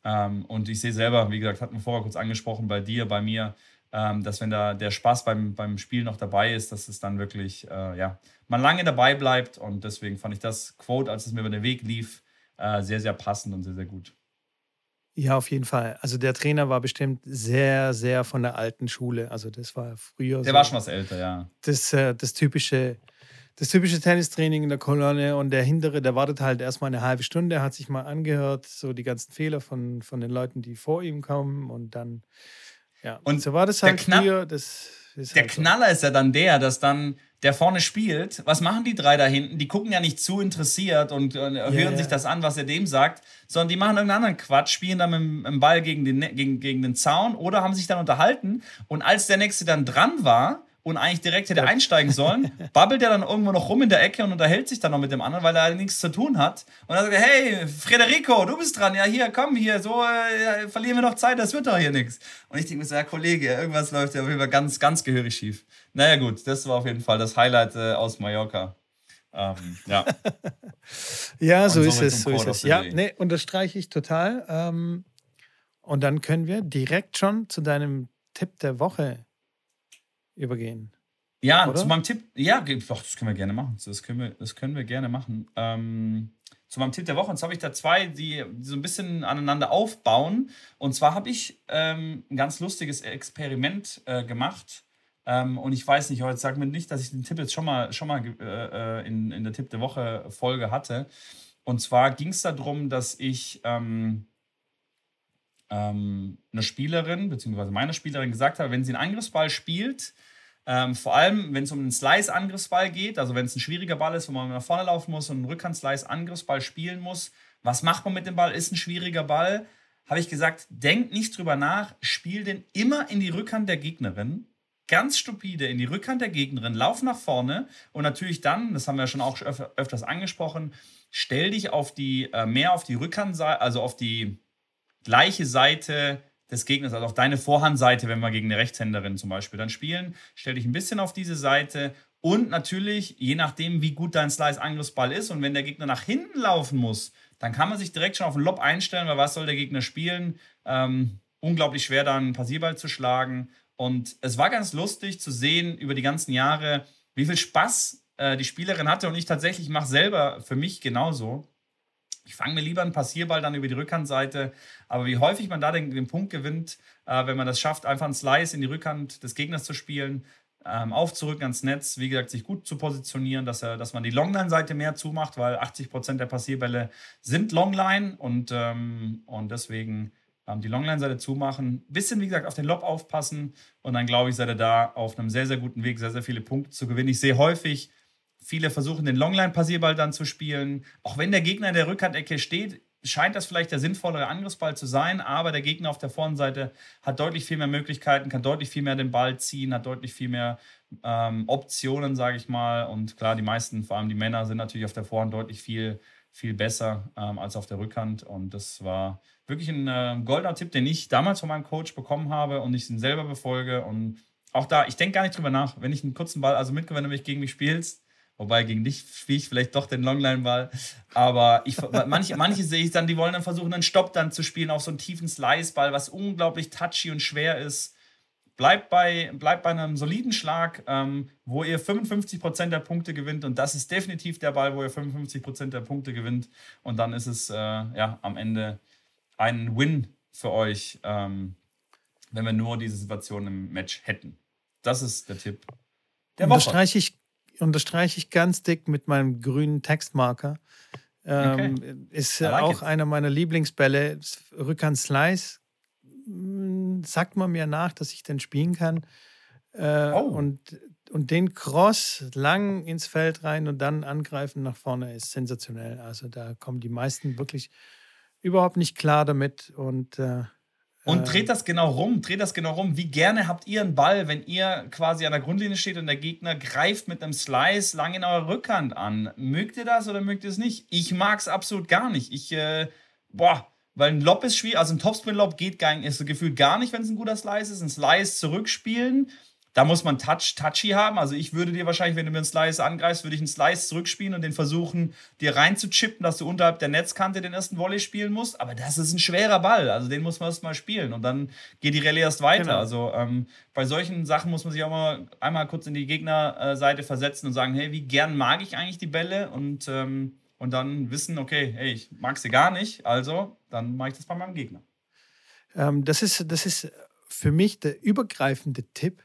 Ähm, und ich sehe selber, wie gesagt, hatten wir vorher kurz angesprochen, bei dir, bei mir, ähm, dass wenn da der Spaß beim, beim Spiel noch dabei ist, dass es dann wirklich, äh, ja, man lange dabei bleibt. Und deswegen fand ich das Quote, als es mir über den Weg lief, äh, sehr, sehr passend und sehr, sehr gut. Ja, auf jeden Fall. Also der Trainer war bestimmt sehr, sehr von der alten Schule. Also das war früher. Der so war schon was älter, ja. Das, äh, das typische das typische Tennistraining in der Kolonne und der hintere, der wartet halt erstmal eine halbe Stunde, hat sich mal angehört, so die ganzen Fehler von, von den Leuten, die vor ihm kommen und dann, ja. Und so war das halt Kna früher. Das ist der halt Knaller so. ist ja dann der, dass dann der vorne spielt. Was machen die drei da hinten? Die gucken ja nicht zu interessiert und, und hören yeah. sich das an, was er dem sagt, sondern die machen irgendeinen anderen Quatsch, spielen dann mit dem Ball gegen den, gegen, gegen den Zaun oder haben sich dann unterhalten. Und als der nächste dann dran war, und eigentlich direkt hätte einsteigen sollen, babbelt er dann irgendwo noch rum in der Ecke und unterhält sich dann noch mit dem anderen, weil er nichts zu tun hat. Und dann sagt er, hey, Frederico, du bist dran, ja hier, komm hier, so äh, verlieren wir noch Zeit, das wird doch hier nichts. Und ich denke mir so, ja Kollege, irgendwas läuft ja auf jeden Fall ganz, ganz gehörig schief. Naja gut, das war auf jeden Fall das Highlight äh, aus Mallorca. Ähm, ja. ja, so ist es. So ist es. Ja, nee, unterstreiche ich total. Ähm, und dann können wir direkt schon zu deinem Tipp der Woche übergehen. Ja, Oder? zu meinem Tipp, ja, doch, das können wir gerne machen. Das können wir, das können wir gerne machen. Ähm, zu meinem Tipp der Woche. Und zwar habe ich da zwei, die, die, so ein bisschen aneinander aufbauen. Und zwar habe ich ähm, ein ganz lustiges Experiment äh, gemacht. Ähm, und ich weiß nicht, heute sag mir nicht, dass ich den Tipp jetzt schon mal, schon mal äh, äh in, in der Tipp der Woche Folge hatte. Und zwar ging es darum, dass ich ähm, ähm, eine Spielerin, beziehungsweise meine Spielerin gesagt habe, wenn sie einen Angriffsball spielt, ähm, vor allem, wenn es um einen Slice-Angriffsball geht, also wenn es ein schwieriger Ball ist, wo man nach vorne laufen muss und einen Rückhand-Slice-Angriffsball spielen muss, was macht man mit dem Ball? Ist ein schwieriger Ball. Habe ich gesagt, denk nicht drüber nach, spiel den immer in die Rückhand der Gegnerin. Ganz stupide in die Rückhand der Gegnerin, lauf nach vorne und natürlich dann, das haben wir schon auch öf öfters angesprochen, stell dich auf die, äh, mehr auf die Rückhandseite, also auf die gleiche Seite des Gegners, also auf deine Vorhandseite, wenn wir gegen eine Rechtshänderin zum Beispiel dann spielen. Stell dich ein bisschen auf diese Seite und natürlich, je nachdem, wie gut dein Slice-Angriffsball ist und wenn der Gegner nach hinten laufen muss, dann kann man sich direkt schon auf den Lob einstellen, weil was soll der Gegner spielen? Ähm, unglaublich schwer, da einen Passierball zu schlagen. Und es war ganz lustig zu sehen über die ganzen Jahre, wie viel Spaß äh, die Spielerin hatte. Und ich tatsächlich mache selber für mich genauso. Ich fange mir lieber einen Passierball dann über die Rückhandseite. Aber wie häufig man da den, den Punkt gewinnt, äh, wenn man das schafft, einfach einen Slice in die Rückhand des Gegners zu spielen, äh, ähm, aufzurücken ans Netz, wie gesagt, sich gut zu positionieren, dass, er, dass man die Longline-Seite mehr zumacht, weil 80% der Passierbälle sind Longline und, ähm, und deswegen ähm, die Longline-Seite zumachen. Bisschen, wie gesagt, auf den Lob aufpassen und dann glaube ich, seid ihr da auf einem sehr, sehr guten Weg, sehr, sehr viele Punkte zu gewinnen. Ich sehe häufig, viele versuchen den Longline-Passierball dann zu spielen. Auch wenn der Gegner in der Rückhandecke steht, scheint das vielleicht der sinnvollere Angriffsball zu sein, aber der Gegner auf der Vorderseite hat deutlich viel mehr Möglichkeiten, kann deutlich viel mehr den Ball ziehen, hat deutlich viel mehr ähm, Optionen, sage ich mal. Und klar, die meisten, vor allem die Männer, sind natürlich auf der Vorhand deutlich viel, viel besser ähm, als auf der Rückhand. Und das war wirklich ein äh, goldener Tipp, den ich damals von meinem Coach bekommen habe und ich ihn selber befolge. Und auch da, ich denke gar nicht drüber nach, wenn ich einen kurzen Ball, also mitgewinne, wenn du mich gegen mich spielst, Wobei gegen dich spiele ich vielleicht doch den Longline-Ball. Aber ich, manche, manche sehe ich dann, die wollen dann versuchen, einen Stopp dann zu spielen auf so einen tiefen Slice-Ball, was unglaublich touchy und schwer ist. Bleibt bei, bleibt bei einem soliden Schlag, ähm, wo ihr 55% der Punkte gewinnt. Und das ist definitiv der Ball, wo ihr 55% der Punkte gewinnt. Und dann ist es äh, ja, am Ende ein Win für euch, ähm, wenn wir nur diese Situation im Match hätten. Das ist der Tipp. Der Unterstreiche ich unterstreiche ich ganz dick mit meinem grünen Textmarker. Ähm, okay. Ist like auch it. einer meiner Lieblingsbälle. Rückhand Slice hm, sagt man mir nach, dass ich den spielen kann. Äh, oh. und, und den Cross lang ins Feld rein und dann angreifen nach vorne ist sensationell. Also da kommen die meisten wirklich überhaupt nicht klar damit. Und äh, und dreht das genau rum, dreht das genau rum. Wie gerne habt ihr einen Ball, wenn ihr quasi an der Grundlinie steht und der Gegner greift mit einem Slice lang in eurer Rückhand an? Mögt ihr das oder mögt ihr es nicht? Ich mag es absolut gar nicht. Ich, äh, boah, weil ein Lob ist schwierig, also ein Topspin-Lob geht gar, ist so gefühlt gar nicht, wenn es ein guter Slice ist. Ein Slice zurückspielen da muss man Touch, Touchy haben. Also ich würde dir wahrscheinlich, wenn du mir einen Slice angreifst, würde ich einen Slice zurückspielen und den versuchen, dir reinzuchippen, dass du unterhalb der Netzkante den ersten Volley spielen musst. Aber das ist ein schwerer Ball. Also den muss man erst mal spielen und dann geht die Rallye erst weiter. Genau. Also ähm, bei solchen Sachen muss man sich auch mal einmal kurz in die Gegnerseite versetzen und sagen, hey, wie gern mag ich eigentlich die Bälle? Und, ähm, und dann wissen, okay, hey, ich mag sie gar nicht, also dann mache ich das bei meinem Gegner. Ähm, das, ist, das ist für mich der übergreifende Tipp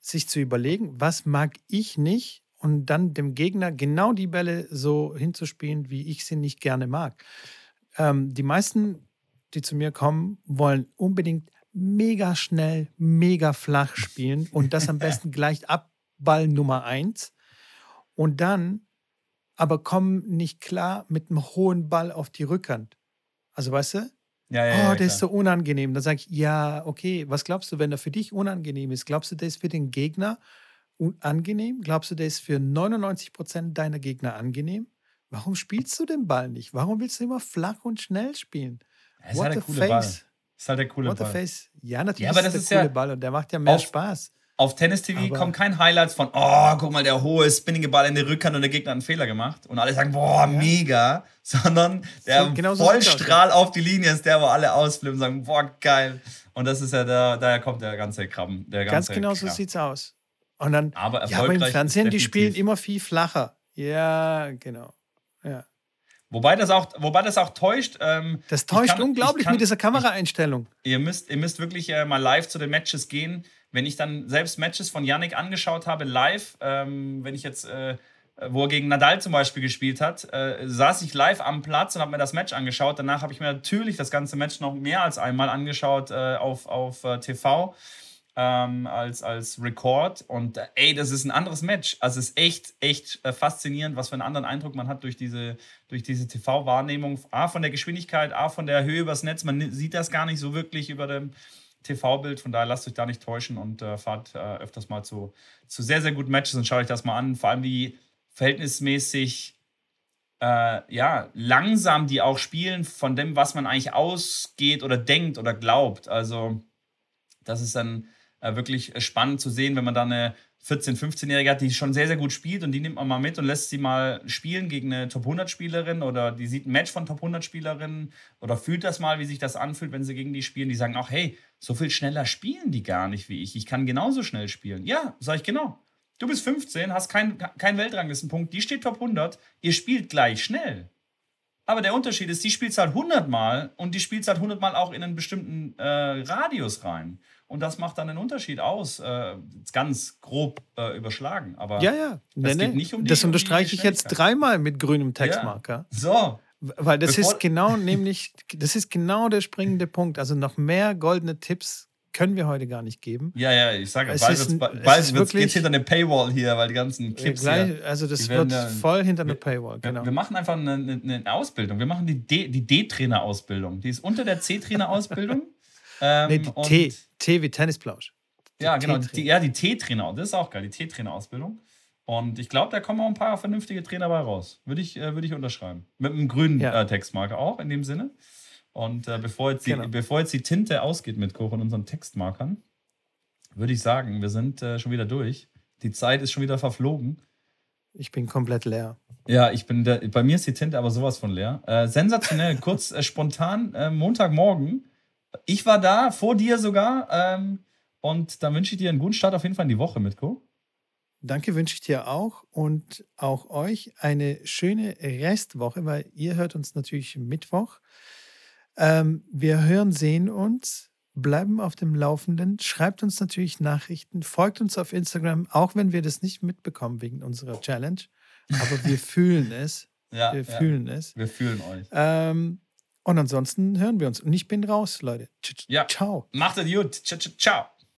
sich zu überlegen, was mag ich nicht und dann dem Gegner genau die Bälle so hinzuspielen, wie ich sie nicht gerne mag. Ähm, die meisten, die zu mir kommen, wollen unbedingt mega schnell, mega flach spielen und das am besten gleich ab Ball Nummer eins. Und dann aber kommen nicht klar mit einem hohen Ball auf die Rückhand. Also weißt du, ja, ja, oh, ja, der ist so unangenehm. Dann sage ich, ja, okay, was glaubst du, wenn er für dich unangenehm ist? Glaubst du, der ist für den Gegner angenehm? Glaubst du, der ist für 99 Prozent deiner Gegner angenehm? Warum spielst du den Ball nicht? Warum willst du immer flach und schnell spielen? Das ist What halt der coole face. Ball. Das ist halt der coole What Ball. Face. Ja, natürlich ja, aber das ist der coole Ball und der macht ja mehr Spaß. Auf Tennis TV aber kommen kein Highlights von, oh, guck mal, der hohe spinnige Ball in die Rückhand und der Gegner hat einen Fehler gemacht. Und alle sagen, boah, ja. mega. Sondern der so, genau Vollstrahl so auf die Linie ist der, wo alle ausflippen und sagen, boah, geil. Und das ist ja der, daher kommt der ganze Krabben. Der ganze Ganz genau Krabben. so sieht's aus. Und dann, aber, ja, aber im Fernsehen, die spielen immer viel flacher. Ja, genau. Wobei das auch, wobei das auch täuscht. Ähm, das täuscht kann, unglaublich kann, mit dieser Kameraeinstellung. Ich, ihr, müsst, ihr müsst wirklich äh, mal live zu den Matches gehen wenn ich dann selbst Matches von Yannick angeschaut habe, live, ähm, wenn ich jetzt, äh, wo er gegen Nadal zum Beispiel gespielt hat, äh, saß ich live am Platz und habe mir das Match angeschaut. Danach habe ich mir natürlich das ganze Match noch mehr als einmal angeschaut äh, auf, auf äh, TV. Ähm, als, als Record und äh, ey, das ist ein anderes Match. Also es ist echt, echt äh, faszinierend, was für einen anderen Eindruck man hat durch diese, durch diese TV-Wahrnehmung. A, von der Geschwindigkeit, A, von der Höhe übers Netz. Man sieht das gar nicht so wirklich über dem, TV-Bild. Von daher lasst euch da nicht täuschen und äh, fahrt äh, öfters mal zu, zu sehr, sehr guten Matches und schaut euch das mal an. Vor allem wie verhältnismäßig äh, ja, langsam die auch spielen von dem, was man eigentlich ausgeht oder denkt oder glaubt. Also, das ist dann wirklich spannend zu sehen, wenn man da eine 14-, 15-Jährige hat, die schon sehr, sehr gut spielt und die nimmt man mal mit und lässt sie mal spielen gegen eine Top-100-Spielerin oder die sieht ein Match von Top-100-Spielerinnen oder fühlt das mal, wie sich das anfühlt, wenn sie gegen die spielen. Die sagen auch, hey, so viel schneller spielen die gar nicht wie ich. Ich kann genauso schnell spielen. Ja, sag ich genau. Du bist 15, hast keinen kein Weltranglistenpunkt, die steht Top 100, ihr spielt gleich schnell. Aber der Unterschied ist, die spielt es halt 100 Mal und die spielt es halt 100 Mal auch in einen bestimmten äh, Radius rein. Und das macht dann einen Unterschied aus. Äh, ganz grob äh, überschlagen. Aber ja, ja. Nee, nee. nicht um die, das um die unterstreiche ich jetzt dreimal mit grünem Textmarker. Ja. So. Weil das Bevor ist genau nämlich, das ist genau der springende Punkt. Also noch mehr goldene Tipps können wir heute gar nicht geben. Ja, ja, ich sage, bald, ist, bald, bald wird's, geht's hinter eine Paywall hier, weil die ganzen Clips gleich, hier, Also das wird ja, voll hinter eine Paywall, genau. Wir machen einfach eine, eine Ausbildung. Wir machen die D-Trainer-Ausbildung. Die ist unter der C-Trainer-Ausbildung. ähm, nee, die T, T wie Tennisplausch. Ja, genau. Die, ja, die T-Trainer, das ist auch geil, die T-Trainer-Ausbildung. Und ich glaube, da kommen auch ein paar vernünftige Trainer bei raus. Würde ich, äh, würd ich unterschreiben. Mit einem grünen ja. äh, Textmarker auch in dem Sinne. Und äh, bevor, jetzt die, genau. bevor jetzt die Tinte ausgeht mit Koch und unseren Textmarkern, würde ich sagen, wir sind äh, schon wieder durch. Die Zeit ist schon wieder verflogen. Ich bin komplett leer. Ja, ich bin der, bei mir ist die Tinte aber sowas von leer. Äh, sensationell, kurz, äh, spontan, äh, Montagmorgen. Ich war da, vor dir sogar. Ähm, und dann wünsche ich dir einen guten Start auf jeden Fall in die Woche, Mitko. Danke wünsche ich dir auch und auch euch eine schöne Restwoche, weil ihr hört uns natürlich Mittwoch. Ähm, wir hören, sehen uns, bleiben auf dem Laufenden, schreibt uns natürlich Nachrichten, folgt uns auf Instagram, auch wenn wir das nicht mitbekommen wegen unserer Challenge. Aber wir fühlen es. Ja, wir ja. fühlen es. Wir fühlen euch. Ähm, und ansonsten hören wir uns. Und ich bin raus, Leute. Ja. Ciao. Macht es gut. Ciao.